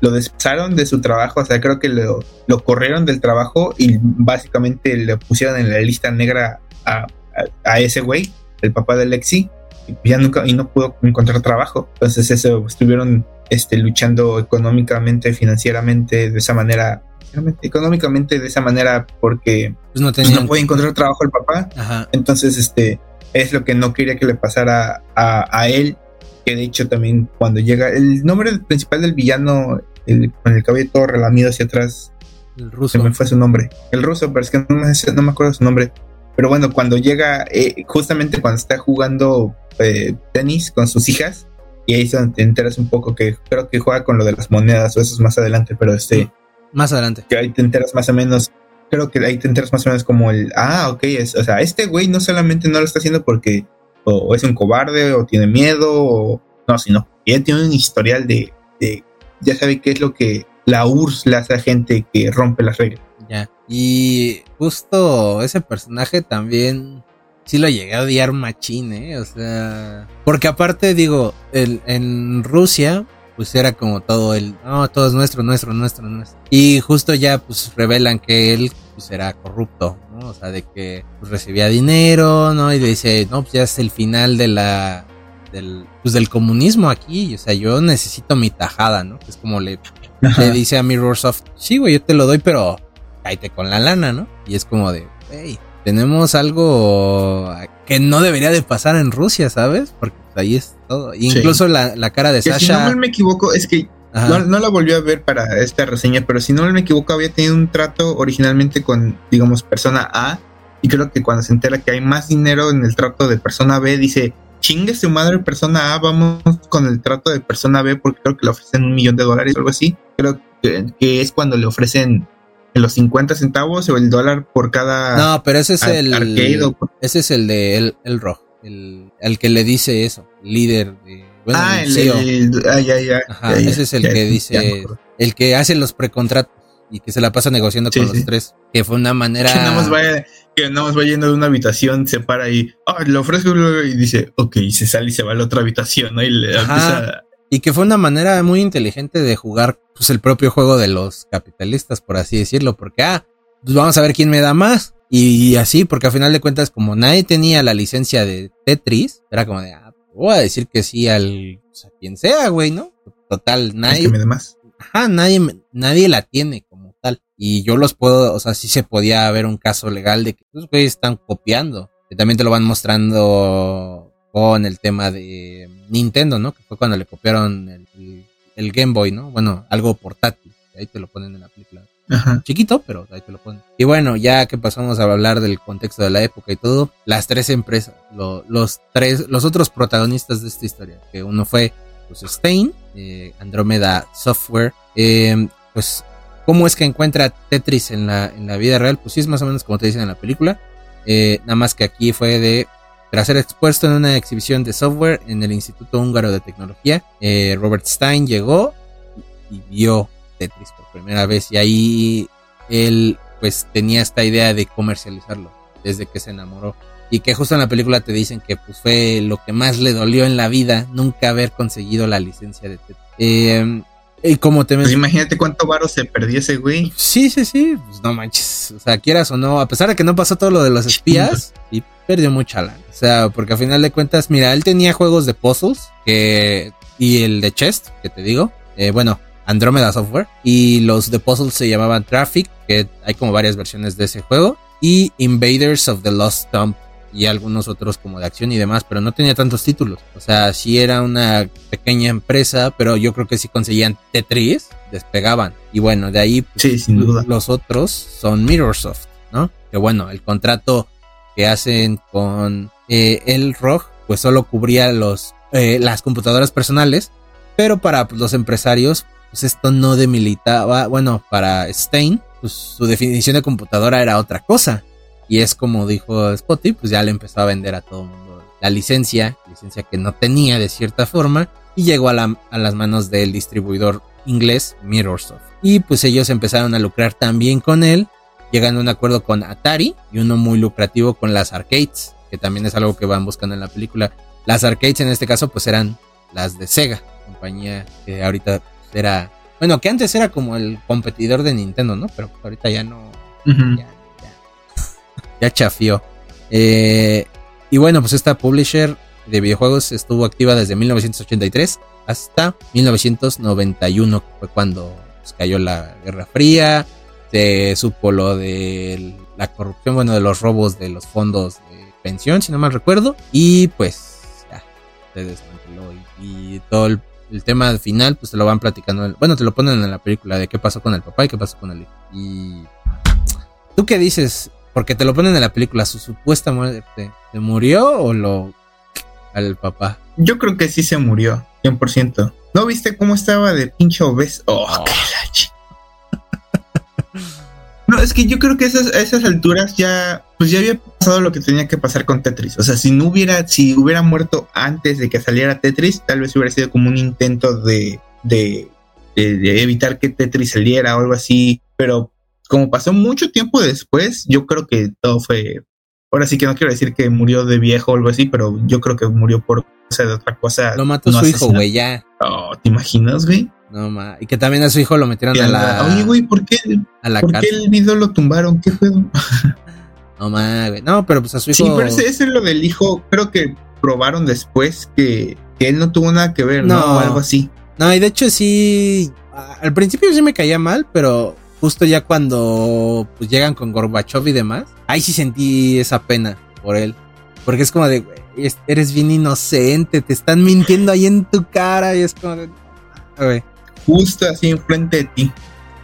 lo despasaron de su trabajo, o sea, creo que lo, lo, corrieron del trabajo y básicamente le pusieron en la lista negra a, a, ese güey, el papá de Lexi, y ya nunca, y no pudo encontrar trabajo. Entonces eso, estuvieron este, luchando económicamente, financieramente, de esa manera, económicamente de esa manera porque pues no, pues, no puede encontrar trabajo el papá. Entonces, este, es lo que no quería que le pasara a, él, que de hecho también cuando llega, el nombre principal del villano, con el cabello todo relamido hacia atrás, el ruso. Se me fue su nombre, el ruso, pero es que no me, no me acuerdo su nombre. Pero bueno, cuando llega, eh, justamente cuando está jugando eh, tenis con sus hijas, y ahí te enteras un poco que creo que juega con lo de las monedas o eso es más adelante, pero este... Más adelante. Que ahí te enteras más o menos creo que ahí te enteras más o menos como el, ah, ok, es, o sea, este güey no solamente no lo está haciendo porque o, es un cobarde o tiene miedo, o no, sino que tiene un historial de, de, ya sabe qué es lo que la URSS le hace a gente que rompe las reglas. Ya, y justo ese personaje también sí lo llegué a odiar machín, ¿eh? O sea, porque aparte digo, el, en Rusia pues era como todo el, no, todo es nuestro, nuestro, nuestro, nuestro. Y justo ya pues revelan que él pues era corrupto, ¿no? O sea, de que pues, recibía dinero, ¿no? Y dice, no, pues ya es el final de la, del, pues del comunismo aquí. O sea, yo necesito mi tajada, ¿no? Es como le, le dice a Mirrorsoft, sí, güey, yo te lo doy, pero cállate con la lana, ¿no? Y es como de, hey, tenemos algo que no debería de pasar en Rusia, ¿sabes? Porque ahí es todo. incluso la, la, cara de Sasha. Si no me equivoco, es que no, no, la volvió a ver para esta reseña, pero si no me equivoco, había tenido un trato originalmente con, digamos, persona A. Y creo que cuando se entera que hay más dinero en el trato de persona B, dice, chingue su madre persona A, vamos con el trato de persona B porque creo que le ofrecen un millón de dólares o algo así. Creo que, que es cuando le ofrecen en los 50 centavos o el dólar por cada. No, pero ese es el. Ese es el de El, el Rojo. El, el, que le dice eso. Líder de. ah, el, el, ah, ya, ya, Ese es el que dice. El que hace los precontratos y que se la pasa negociando con los tres. Que fue una manera. Que nada más vaya, que nada más va yendo de una habitación, se para y. Ah, le ofrezco y dice, ok, y se sale y se va a la otra habitación, ¿no? Y le empieza y que fue una manera muy inteligente de jugar pues, el propio juego de los capitalistas, por así decirlo, porque, ah, pues vamos a ver quién me da más. Y, así, porque a final de cuentas, como nadie tenía la licencia de Tetris, era como de, ah, voy a decir que sí al, pues, a quien sea, güey, ¿no? Total, nadie. que me dé más. Ajá, nadie, nadie la tiene. Y yo los puedo, o sea, sí se podía haber un caso legal de que los güeyes están copiando. Que también te lo van mostrando con el tema de Nintendo, ¿no? Que fue cuando le copiaron el, Game Boy, ¿no? Bueno, algo portátil. Ahí te lo ponen en la película. Chiquito, pero ahí te lo ponen. Y bueno, ya que pasamos a hablar del contexto de la época y todo, las tres empresas, los tres, los otros protagonistas de esta historia, que uno fue pues Stein, eh, Andromeda Software, eh, pues cómo es que encuentra Tetris en la, en la vida real, pues sí es más o menos como te dicen en la película, eh, nada más que aquí fue de tras ser expuesto en una exhibición de software en el Instituto Húngaro de Tecnología, eh, Robert Stein llegó y, vio Tetris por primera vez. Y ahí él pues tenía esta idea de comercializarlo desde que se enamoró. Y que justo en la película te dicen que pues fue lo que más le dolió en la vida nunca haber conseguido la licencia de Tetris. Eh, y como te pues imagínate cuánto varo se perdió ese güey. Sí, sí, sí. Pues no manches. O sea, quieras o no, a pesar de que no pasó todo lo de los espías, y perdió mucha lana. O sea, porque a final de cuentas, mira, él tenía juegos de puzzles que y el de chest, que te digo. Eh, bueno, Andromeda Software. Y los de puzzles se llamaban Traffic, que hay como varias versiones de ese juego. Y Invaders of the Lost Tomb, y algunos otros como de acción y demás, pero no tenía tantos títulos. O sea, sí era una pequeña empresa, pero yo creo que si conseguían Tetris, despegaban. Y bueno, de ahí pues, sin duda. los otros son Mirrorsoft, ¿no? Que bueno, el contrato que hacen con eh, el ROG, pues solo cubría los, eh, las computadoras personales, pero para pues, los empresarios, pues esto no demilitaba, bueno, para Stein, pues su definición de computadora era otra cosa. Y es como dijo Spotty, pues ya le empezó a vender a todo el mundo la licencia, licencia que no tenía de cierta forma, y llegó a, las manos del distribuidor inglés Mirrorsoft. Y pues ellos empezaron a lucrar también con él, llegando a un acuerdo con Atari y uno muy lucrativo con las arcades, que también es algo que van buscando en la película. Las arcades en este caso pues eran las de Sega, compañía que ahorita era, bueno, que antes era como el competidor de Nintendo, ¿no? Pero ahorita ya no, ya chafió. Eh, y bueno, pues esta publisher de videojuegos estuvo activa desde 1983 hasta 1991, que fue cuando pues, cayó la Guerra Fría, se supo lo de la corrupción, bueno, de los robos de los fondos de pensión, si no mal recuerdo, y pues ya, se desmanteló. Y, todo el, tema final, pues te lo van platicando, bueno, te lo ponen en la película de qué pasó con el papá y qué pasó con el. Y tú qué dices, porque te lo ponen en la película, su supuesta muerte. ¿Se murió o lo. al papá? Yo creo que sí se murió, 100%. ¿No viste cómo estaba de pinche obeso? Oh, oh. qué No, es que yo creo que esas, a esas alturas ya, pues ya había pasado lo que tenía que pasar con Tetris. O sea, si no hubiera, si hubiera muerto antes de que saliera Tetris, tal vez hubiera sido como un intento de, de, de evitar que Tetris saliera o algo así. Pero como pasó mucho tiempo después, yo creo que todo fue. Ahora sí que no quiero decir que murió de viejo o algo así, pero yo creo que murió por de otra cosa. Lo mató su hijo, güey, ya. Oh, ¿te imaginas, güey? No, ma. Y que también a su hijo lo metieron a la. Oye, güey, ¿por qué? A la ¿Por qué el video lo tumbaron? ¿Qué fue? no, ma, güey. No, pero pues a su hijo. Sí, pero ese, es lo del hijo. Creo que probaron después que, que él no tuvo nada que ver, ¿no? No. O algo así. No, y de hecho sí, al principio sí me caía mal, pero justo ya cuando pues llegan con Gorbachev y demás, ahí sí sentí esa pena por él. Porque es como de, güey, es- eres bien inocente, te están mintiendo ahí en tu cara y es como de, "Ah, güey, Justo así enfrente de ti.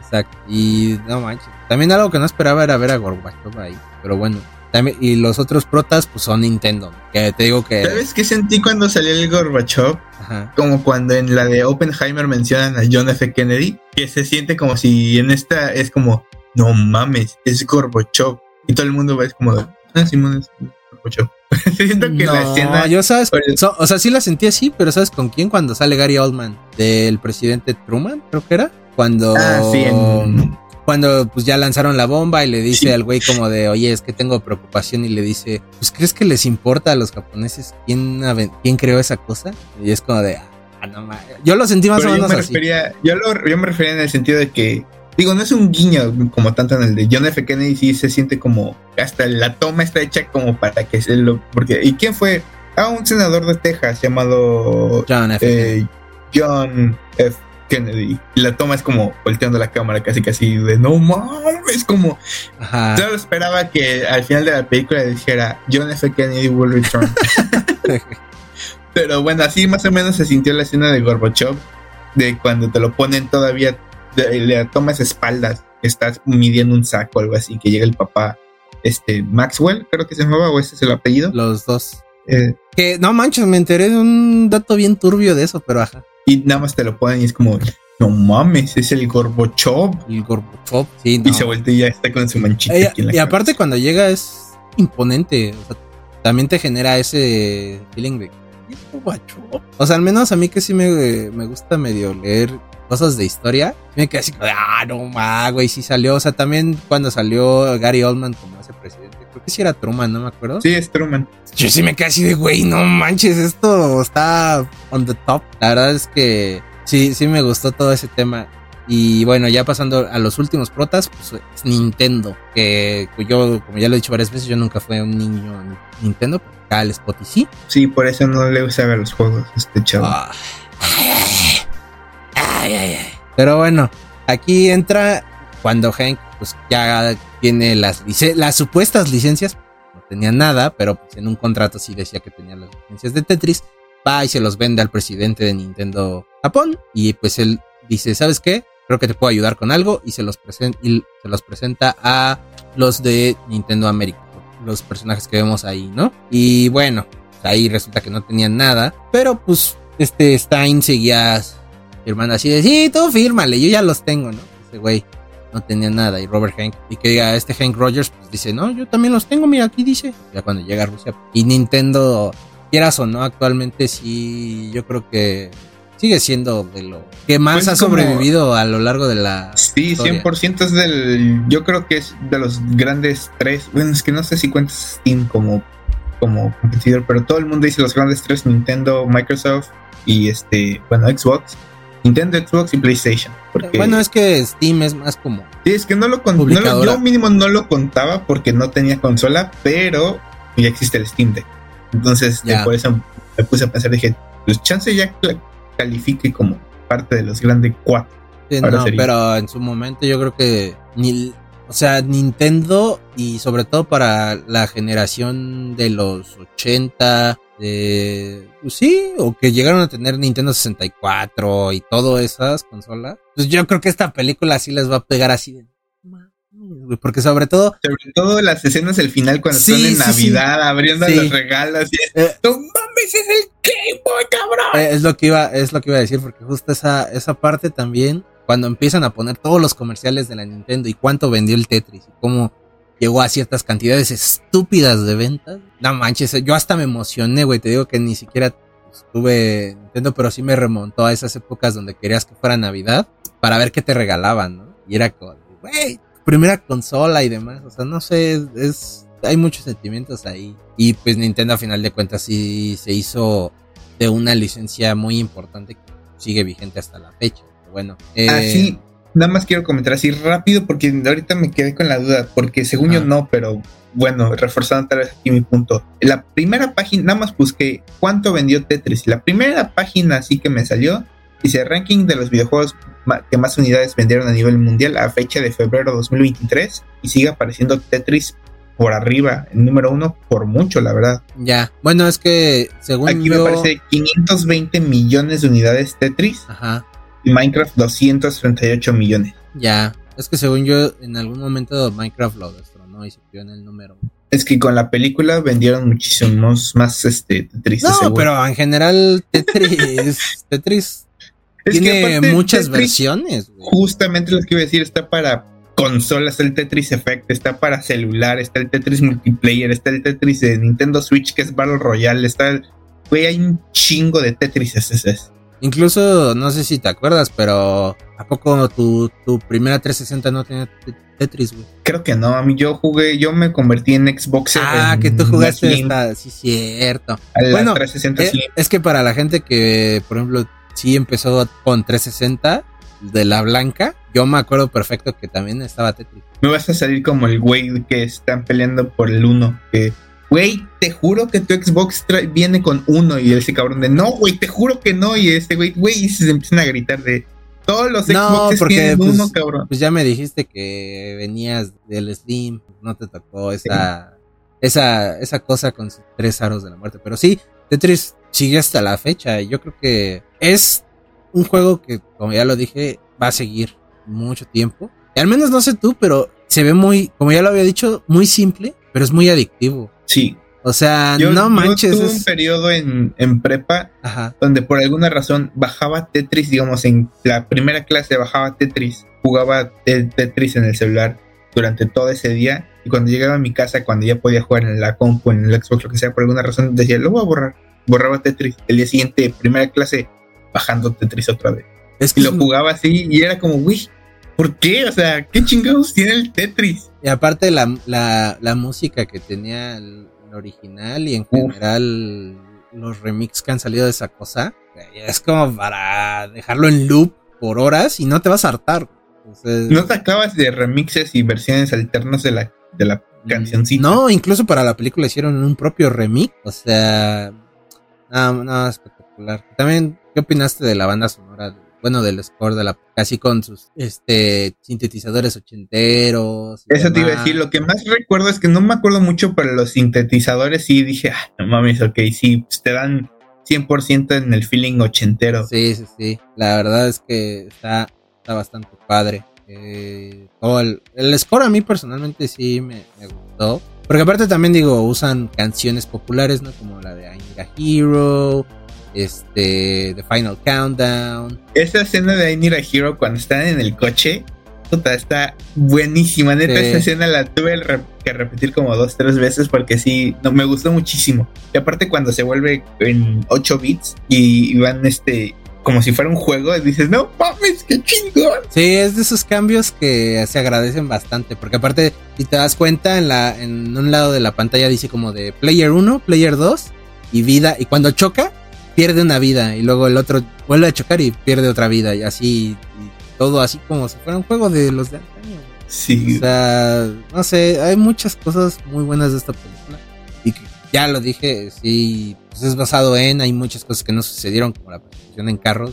exacto. Y no manches, también algo que no esperaba era ver a Gorbachev ahí, pero bueno. También, y los otros protas pues son Nintendo, que te digo que... ¿Sabes qué sentí cuando salió el Gorbachev? Ajá. Como cuando en la de Oppenheimer mencionan a John F. Kennedy, que se siente como si en esta es como, no mames, es Gorbachev. Y todo el mundo va es como, ah, Simón es Gorbachev. Siento que la No, escena... yo sabes, Por el- so- o sea, sí la sentí así, pero ¿sabes con quién? Cuando sale Gary Oldman, del presidente Truman, creo que era. Cuando, Ah, sí, en- cuando pues ya lanzaron la bomba y le dice Sí. al güey como de, oye, es que tengo preocupación y le dice, pues ¿crees que les importa a los japoneses quién, quién creó esa cosa? Y es como de, ah, no. Yo lo sentí más Pero o yo menos me así. refería, yo, lo- yo me refería en el sentido de que, digo, no es un guiño como tanto en el de John F. Kennedy, sí se siente como, hasta la toma está hecha como para que se lo, porque, ¿y quién fue? Ah, un senador de Texas llamado John F. eh, John F. Kennedy. Y la toma es como volteando la cámara casi casi de no mames, como Ajá. yo esperaba que al final de la película dijera John F. Kennedy will return. Pero bueno, así más o menos se sintió la escena de Gorbachev, de cuando te lo ponen todavía, le tomas espaldas, estás midiendo un saco o algo así, que llega el papá, este, Maxwell, creo que se llamaba, o ese es el apellido. Los dos. eh, Que no manches, me enteré de un dato bien turbio de eso, pero ajá. Y nada más te lo ponen y es como, no mames, es el Gorbachev. El Gorbachev. Sí, no. Y se voltea y ya está con su manchita. Ella- aquí en la y aparte cuando llega es imponente. O sea, también te genera ese feeling de... O sea, al menos a mí que sí me, me gusta medio leer cosas de historia. Me quedé así como ah, no ma, güey, sí salió. O sea, también cuando salió Gary Oldman como. Creo que sí era Truman, no me acuerdo. Sí, es Truman. Yo sí me quedé así de, güey, no manches, esto está on the top. La verdad es que sí, sí me gustó todo ese tema. Y bueno, ya pasando a los últimos protas, pues es Nintendo. Que yo, como ya lo he dicho varias veces, yo nunca fui un niño ni- Nintendo, pero acá el Spot y sí. Sí, por eso no le gusta ver los juegos, este chavo. Ah. Ay, ay, ay. Pero bueno, aquí entra cuando Hank pues ya tiene las, las supuestas licencias. No tenía nada, pero pues en un contrato sí decía que tenía las licencias de Tetris. Va y se los vende al presidente de Nintendo Japón. Y pues él dice, ¿sabes qué? Creo que te puedo ayudar con algo. Y se los, presen- y se los presenta a los de Nintendo América. Los personajes que vemos ahí, ¿no? Y bueno, ahí resulta que no tenían nada. Pero pues este Stein seguía firmando así de, sí, tú fírmale, yo ya los tengo, ¿no? Ese güey no tenía nada. Y Robert Hank, y que diga, este Hank Rogers, pues dice, no, yo también los tengo, mira, aquí dice. Ya cuando llega a Rusia. Y Nintendo, quieras o no, actualmente sí, yo creo que sigue siendo de lo que más Pues ha sobrevivido a lo largo de la... Sí, historia. 100% es del. Yo creo que es de los grandes tres. Bueno, es que no sé si cuentas Steam como, como competidor, pero todo el mundo dice los grandes tres: Nintendo, Microsoft y este, bueno, Xbox. Nintendo, Xbox y PlayStation. Porque, Bueno, es que Steam es más como... sí, es que no lo, con- no lo-. Yo mínimo no lo contaba porque no tenía consola, pero ya existe el Steam Deck. Entonces, por eso me puse a pensar, dije, pues chance ya califique como parte de los grandes cuatro. Sí, no, sería. pero en su momento yo creo que ni, o sea, Nintendo y sobre todo para la generación de los 80, de, pues sí, o que llegaron a tener Nintendo 64 y todas esas consolas, pues yo creo que esta película sí les va a pegar así de, porque sobre todo, Sobre todo las escenas del final cuando Sí, están en sí, sí. Navidad abriendo los regalos y es, eh, ¡No mames, es el Game Boy, cabrón! Eh, es lo que iba, es lo que iba a decir, porque justo esa, esa parte también, cuando empiezan a poner todos los comerciales de la Nintendo y cuánto vendió el Tetris y cómo llegó a ciertas cantidades estúpidas de ventas. No manches, yo hasta me emocioné, güey. Te digo que ni siquiera estuve en Nintendo, pero sí me remontó a esas épocas donde querías que fuera Navidad para ver qué te regalaban, ¿no? Y era como, güey, primera consola y demás. O sea, no sé, es, hay muchos sentimientos ahí. Y pues Nintendo a final de cuentas sí se hizo de una licencia muy importante que sigue vigente hasta la fecha. Bueno, eh, Ah, sí. Nada más quiero comentar así rápido porque ahorita me quedé con la duda, porque según yo no, pero bueno, reforzando tal vez aquí mi punto. La primera página, nada más busqué cuánto vendió Tetris. La primera página así que me salió dice ranking de los videojuegos que más unidades vendieron a nivel mundial a fecha de febrero 2023 y sigue apareciendo Tetris por arriba, el número uno, por mucho, la verdad. Ya, bueno, es que según Aquí me parece 520 millones de unidades Tetris. Ajá. Y Minecraft 238 millones. Ya, es que según yo, en algún momento Minecraft lo destronó y se quedó en el número. Es que con la película vendieron muchísimos más este Tetris. No, pero en general Tetris, Tetris tiene muchas versiones. Justamente lo que iba a decir, está para consolas, el Tetris Effect, está para celular, está el Tetris Multiplayer, está el Tetris de Nintendo Switch que es Battle Royale, está el... Güey, hay un chingo de Tetris SS. Incluso, no sé si te acuerdas, pero ¿a poco tu, tu primera 360 no tenía Tetris, güey? Creo que no, a mí yo jugué, yo me convertí en Xbox. Ah, que tú jugaste esta, sí, cierto. bueno, 360 es, eh, es que para la gente que, por ejemplo, sí empezó con 360 de la blanca, yo me acuerdo perfecto que también estaba Tetris. Me vas a salir como el güey que están peleando por el uno. Que, güey, te juro que tu Xbox viene con uno. Y ese cabrón de, no, güey, te juro que no. Y este güey, güey, y se empiezan a gritar de, todos los Xbox tienen pues, uno, cabrón. Pues ya me dijiste que venías del Slim, no te tocó esa, esa, esa cosa con sus tres aros de la muerte. Pero sí, Tetris sigue hasta la fecha. Yo creo que es un juego que, como ya lo dije, va a seguir mucho tiempo. Y al menos no sé tú, pero se ve muy, como ya lo había dicho, muy simple, pero es muy adictivo. Sí. O sea, no manches. Yo tuve un periodo en, en prepa donde por alguna razón bajaba Tetris, digamos, en la primera clase bajaba Tetris, jugaba Tetris en el celular durante todo ese día. Y cuando llegaba a mi casa, cuando ya podía jugar en la compu, en el Xbox, lo que sea, por alguna razón decía, lo voy a borrar. Borraba Tetris. El día siguiente, primera clase, bajando Tetris otra vez. y lo jugaba así y era como, uy, ¿por qué? O sea, ¿qué chingados tiene el Tetris? Y aparte la, la, música que tenía el, original y en general los remix que han salido de esa cosa, es como para dejarlo en loop por horas y no te vas a hartar. no te acabas de remixes y versiones alternas de la, de la cancioncita. No, incluso para la película hicieron un propio remix. O sea, no, no, espectacular. También ¿Qué opinaste de la banda sonora? Bueno, del score de la casi con sus este sintetizadores ochenteros. Eso te iba a decir, lo que más recuerdo es que no me acuerdo mucho para los sintetizadores y dije, ah, no mames, ok, sí, pues te dan 100% en el feeling ochentero. Sí, sí, sí. La verdad es que está, está bastante padre. Eh, el, el, score a mí personalmente sí me, gustó. Porque aparte también digo, usan canciones populares, ¿no? Como la de I Need a Hero, este, The Final Countdown. Esa escena de I Need a Hero cuando están en el coche, puta, está buenísima. Neta, esa escena la tuve que repetir como dos, tres veces porque sí, no, me gustó muchísimo. Y aparte cuando se vuelve en 8 bits y, van este... Como si fuera un juego, y dices, no mames, qué chingón. Sí, es de esos cambios que se agradecen bastante. Porque aparte, si te das cuenta, en, la, en un lado de la pantalla dice como de Player 1, Player 2 y vida. Y cuando choca, pierde una vida y luego el otro vuelve a chocar y pierde otra vida y así todo así como si fuera un juego de los de antaño. Sí. O sea, no sé, hay muchas cosas muy buenas de esta película y ya lo dije, sí, pues es basado en, hay muchas cosas que no sucedieron como la persecución en carros.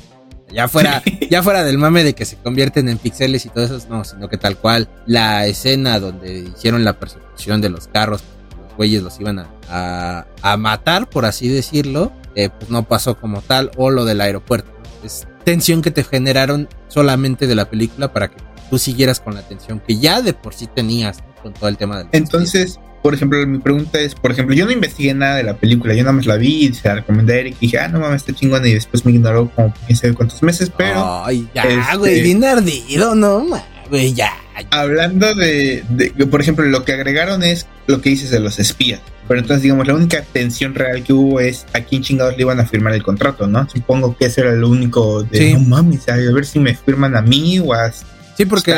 Ya fuera, ya fuera del mame de que se convierten en pixeles y todo eso, no, sino que tal cual la escena donde hicieron la persecución de los carros, los güeyes los iban a, a matar, por así decirlo, eh, pues no pasó como tal, o lo del aeropuerto. Es tensión que te generaron solamente de la película para que tú siguieras con la tensión que ya de por sí tenías con todo el tema del. Entonces, por ejemplo, mi pregunta es: por ejemplo, yo no investigué nada de la película, yo nada más la vi y se la recomendé a Eric y dije, ah, no mames, está chingona, y después me ignoró como quién sabe cuántos meses, pero. Ay, ya, güey, este, bien ardido, no, güey, ya. Hablando de, de, por ejemplo, lo que agregaron es lo que dices de los espías. Pero entonces, digamos, la única tensión real que hubo es a quién chingados le iban a firmar el contrato, ¿no? Supongo que ese era lo único de, no mames, a ver si me firman a mí o a Sí, porque,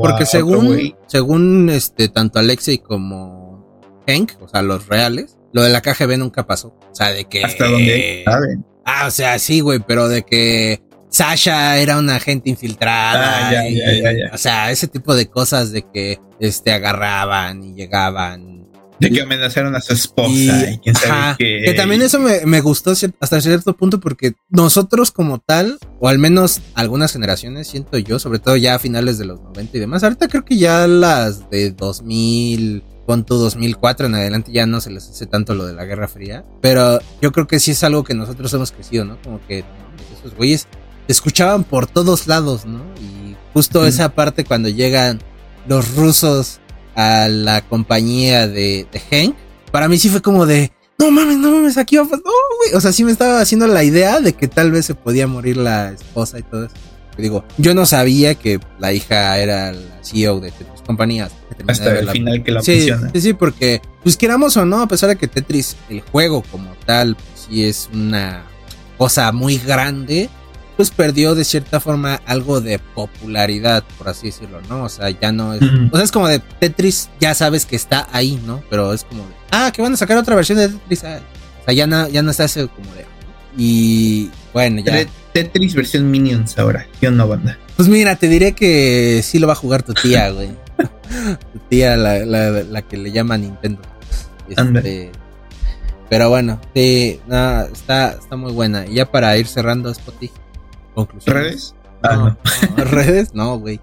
porque según, según este, tanto Alexei como Hank, o sea, los reales, lo de la KGB nunca pasó. O sea, de que. Hasta donde saben. Ah, o sea, sí, güey, pero de que Sasha era una agente infiltrada. Ah, ya, y- ya, ya, ya. O sea, ese tipo de cosas de que este agarraban y llegaban. De que amenazaron a su esposa Y- quién sabe ajá, qué. que también eso me, me gustó hasta cierto punto porque nosotros como tal, o al menos algunas generaciones, siento yo, sobre todo ya a finales de los 90 y demás, ahorita creo que ya las de 2000, con tu 2004 en adelante ya no se les hace tanto lo de la Guerra Fría, pero yo creo que sí es algo que nosotros hemos crecido, ¿no? Como que no, esos güeyes escuchaban por todos lados, ¿no? Y justo esa parte cuando llegan los rusos a la compañía de, de Hank, para mí sí fue como de, no mames, no mames, aquí va a pasar, no, güey. O sea, sí me estaba haciendo la idea de que tal vez se podía morir la esposa y todo eso. Digo, yo no sabía que la hija era la CEO de Tetris Compañías. Hasta el final que la Sí, menciona. sí, sí, porque, pues queramos o no, a pesar de que Tetris, el juego como tal, pues, sí es una cosa muy grande, pues perdió de cierta forma algo de popularidad, por así decirlo, ¿no? O sea, ya no es. O sea, es como de Tetris, ya sabes que está ahí, ¿no? Pero es como de, ah, que van a sacar otra versión de Tetris. ah. O sea, ya no, ya no está ese como de. Y bueno, ya. Tet- Tetris versión Minions ahora. Yo no banda. Pues mira, te diré que sí lo va a jugar tu tía, güey. tu tía, la, la, la que le llama Nintendo. Este, pero bueno, sí, nada, está, está muy buena. Y ya para ir cerrando, Spotty. Conclusiones. ¿Redes? Ah, No, no. redes, no, güey.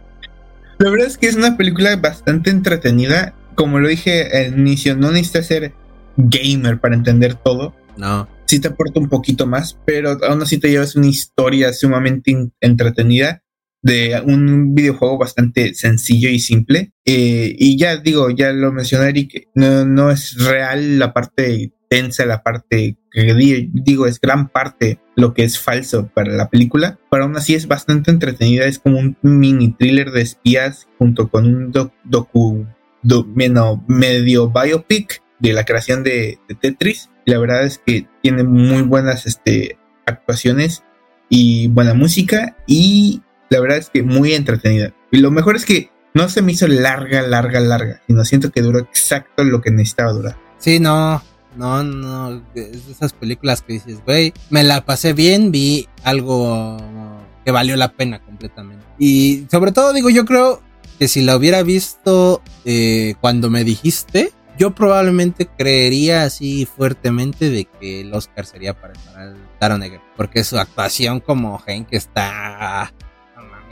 La verdad es que es una película bastante entretenida. Como lo dije al inicio, no necesitas ser gamer para entender todo. No. Sí te aporta un poquito más, pero aún así te llevas una historia sumamente entretenida de un videojuego bastante sencillo y simple. Eh, y ya digo, ya lo mencioné Eric, no, no es real la parte tensa, la parte que di- digo es gran parte lo que es falso para la película, pero aún así es bastante entretenida, es como un mini thriller de espías junto con un doc- docu, do- bueno, medio biopic de la creación de, de Tetris. La verdad es que tiene muy buenas este, actuaciones y buena música y la verdad es que muy entretenida. Y lo mejor es que no se me hizo larga, larga, larga, sino siento que duró exacto lo que necesitaba durar. Sí, no. No, no. Es de esas películas que dices, güey, me la pasé bien, vi algo que valió la pena completamente. Y sobre todo, digo, yo creo que si la hubiera visto eh, cuando me dijiste, yo probablemente creería así fuertemente de que el Oscar sería para, el Taron porque su actuación como Hank está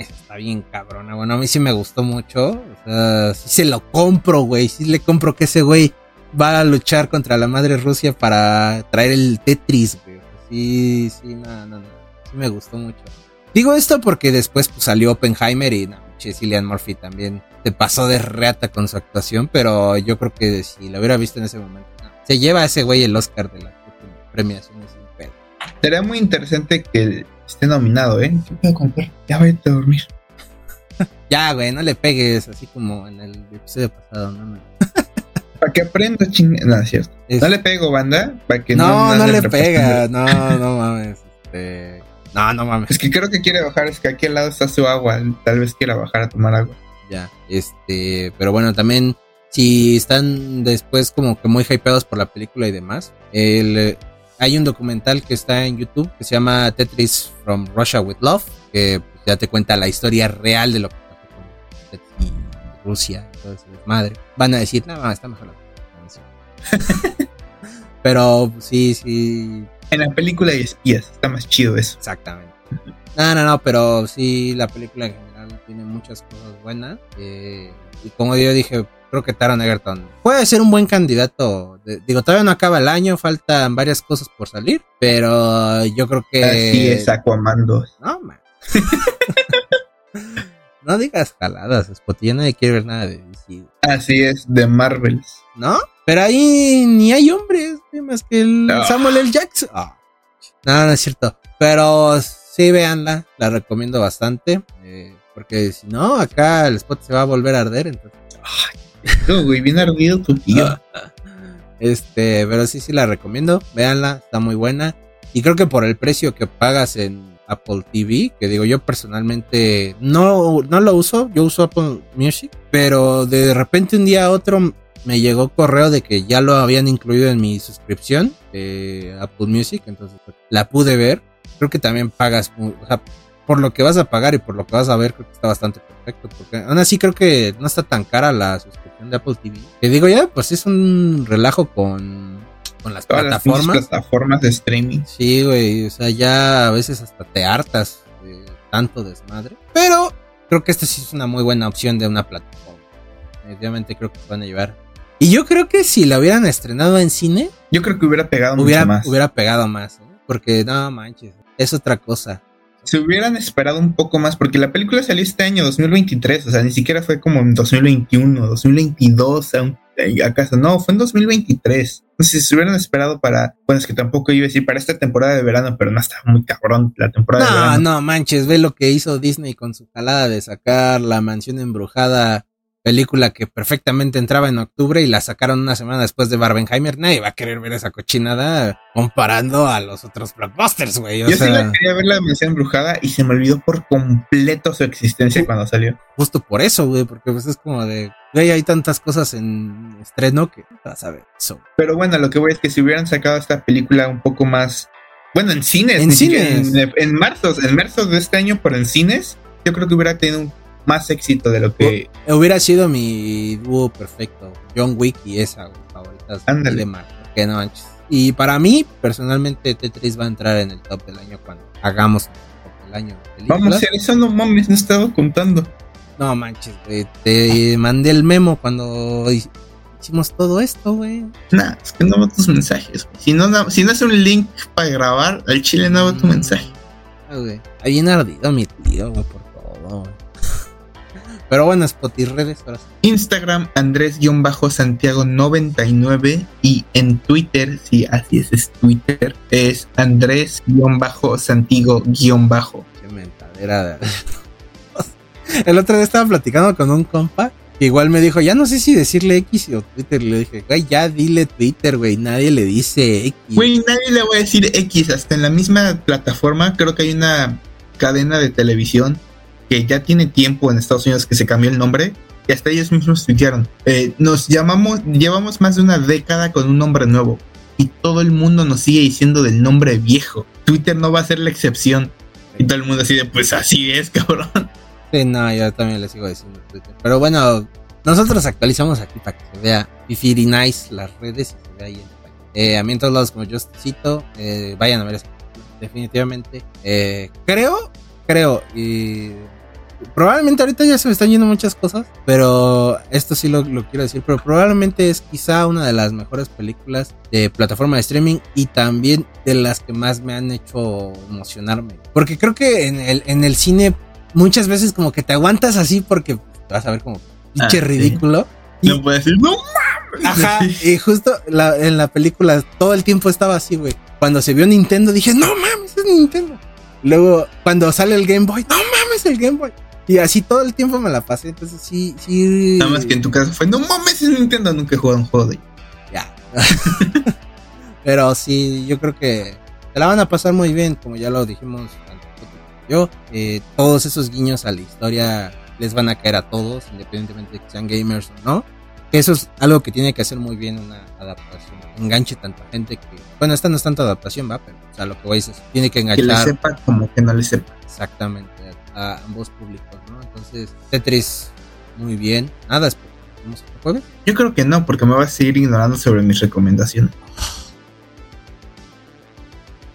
está bien cabrona. Bueno, a mí sí me gustó mucho. O sea, sí se lo compro, güey. Sí le compro que ese güey va a luchar contra la madre Rusia para traer el Tetris, güey. Sí, sí, no, no, no. Sí me gustó mucho. Digo esto porque después pues, salió Oppenheimer y no, Cillian Murphy también se pasó de reata con su actuación, pero yo creo que si lo hubiera visto en ese momento, no. se lleva a ese güey el Oscar de la premiación sin pedo. Sería muy interesante que esté nominado, ¿eh? ¿Qué puedo comprar? Ya vete a dormir. Ya, güey, no le pegues así como en el episodio pasado, no, no. Para que aprenda ching... No, es cierto. Es- No le pego, banda. Para que no, no, anden le pega, no, no mames. Este, no, no mames. Es que creo que quiere bajar, es que aquí al lado está su agua. Tal vez quiera bajar a tomar agua. Ya, este, pero bueno, también si están después como que muy hypeados por la película y demás, el, hay un documental que está en YouTube que se llama Tetris from Russia with Love, que ya te cuenta la historia real de lo que Rusia ese desmadre. Van a decir, no, está mejor la película". Pero sí, sí, En la película hay espías. Está más chido eso. Exactamente. No, no, no, pero sí, la película en general tiene muchas cosas buenas. eh, y como yo dije, creo que Taron Egerton puede ser un buen candidato. de- digo, todavía no acaba el año, faltan varias cosas por salir, pero yo creo que... Así es, Aquaman 2. No, man. no digas jaladas, Spotty, ya nadie quiere ver nada de DC, Así es, de Marvels. ¿no? Pero ahí ni hay hombres, más que el Ah. Samuel L. Jackson. Ah. No, no es cierto. Pero sí, véanla, la recomiendo bastante. eh, porque si no, acá el spot se va a volver a arder. Entonces, No, güey, bien ardido tu tío. este, pero sí, sí la recomiendo. Véanla, está muy buena. Y creo que por el precio que pagas en Apple TV, que digo yo personalmente no, no lo uso, yo uso Apple Music, pero de repente un día a otro me llegó correo de que ya lo habían incluido en mi suscripción de Apple Music, entonces pues, la pude ver. Creo que también pagas, por lo que vas a pagar y por lo que vas a ver, creo que está bastante perfecto. Porque aún así creo que no está tan cara la suscripción de Apple TV. Que digo ya, pues es un relajo con, con las plataformas. Las plataformas de streaming. Sí, güey. O sea, ya a veces hasta te hartas de tanto desmadre. Pero creo que esta sí es una muy buena opción de una plataforma. Definitivamente creo que van a llevar. Y yo creo que si la hubieran estrenado en cine. Yo creo que hubiera pegado hubiera, mucho más. Hubiera pegado más. ¿eh? Porque no manches. Es otra cosa se hubieran esperado un poco más, porque la película salió este año, 2023, o sea, ni siquiera fue como en 2021, 2022, acaso, no, fue en 2023. Entonces, si se hubieran esperado para, bueno, es que tampoco iba a decir para esta temporada de verano, pero no está muy cabrón la temporada no, de verano. No, no manches, ve lo que hizo Disney con su jalada de sacar la mansión embrujada película que perfectamente entraba en octubre y la sacaron una semana después de Barbenheimer. Nadie va a querer ver esa cochinada comparando a los otros blockbusters, güey. Yo sí la quería ver la mención embrujada y se me olvidó por completo su existencia cuando salió. Justo por eso, güey, porque pues es como de, güey, hay tantas cosas en estreno que vas a ver eso. Pero bueno, lo que voy es que si hubieran sacado esta película un poco más, bueno, en cines, en cines, en, en marzo, en marzo de este año, pero en cines, yo creo que hubiera tenido más éxito de lo que hubiera sido mi dúo perfecto, John Wick y esa favoritas de Mar, que no manches. Y para mí, personalmente, Tetris va a entrar en el top del año cuando hagamos el top del año. Vamos a hacer eso, no mames, no estaba contando. No manches, Te mandé el memo cuando hicimos todo esto, güey. Nah, es que no veo tus mensajes. Si no, si no es un link para grabar, al chile no veo tu mensaje. Ah, güey. Ahí en ardido mi tío, güey, por todo, güey. Pero bueno, Spotify redes. Instagram Andrés-Santiago99 y en Twitter, si así es, es Twitter, es Andrés-Santiago- Qué mentadera. El otro día estaba platicando con un compa que igual me dijo, ya no sé si decirle X o Twitter. Le dije, güey, ya dile Twitter, güey, nadie le dice X. Güey, nadie le va a decir X. Hasta en la misma plataforma, creo que hay una cadena de televisión que ya tiene tiempo en Estados Unidos que se cambió el nombre y hasta ellos mismos dijeron, eh, nos llamamos, llevamos más de una década con un nombre nuevo y todo el mundo nos sigue diciendo del nombre viejo. Twitter no va a ser la excepción. Y todo el mundo así de, pues así es, cabrón. No, yo también le sigo diciendo Twitter. Pero bueno, nosotros actualizamos aquí para que se vea Fifiri Nice las redes y se vea ahí en eh, A mí en todos lados como yo cito, eh, vayan a ver eso. Definitivamente. Eh, creo, creo, y probablemente ahorita ya se me están yendo muchas cosas, pero esto sí lo, quiero decir, pero probablemente es quizá una de las mejores películas de plataforma de streaming y también de las que más me han hecho emocionarme. Porque creo que en el, en el cine muchas veces como que te aguantas así porque te vas a ver como pinche ah, ridículo. no puedes decir, no mames. Ajá, y justo en la película todo el tiempo estaba así, güey. Cuando se vio Nintendo dije, no mames, es Nintendo. Luego, cuando sale el Game Boy, no mames, el Game Boy. Y así todo el tiempo me la pasé. Entonces sí, sí. Nada más que en tu caso fue, no mames, en Nintendo nunca he jugado un juego de. Ya. Pero sí, yo creo que se la van a pasar muy bien, como ya lo dijimos yo. Eh, todos esos guiños a la historia les van a caer a todos, independientemente de que sean gamers o no. Eso es algo que tiene que hacer muy bien una adaptación. Enganche tanta gente que. Bueno, esta no es tanta adaptación, va, pero o sea, lo que voy a decir tiene que enganchar. Que le sepa como que no le sepa. Exactamente a ambos públicos, ¿no? Entonces, Tetris, muy bien. Nada, esperamos el jueves. Yo creo que no, porque me vas a seguir ignorando sobre mis recomendaciones.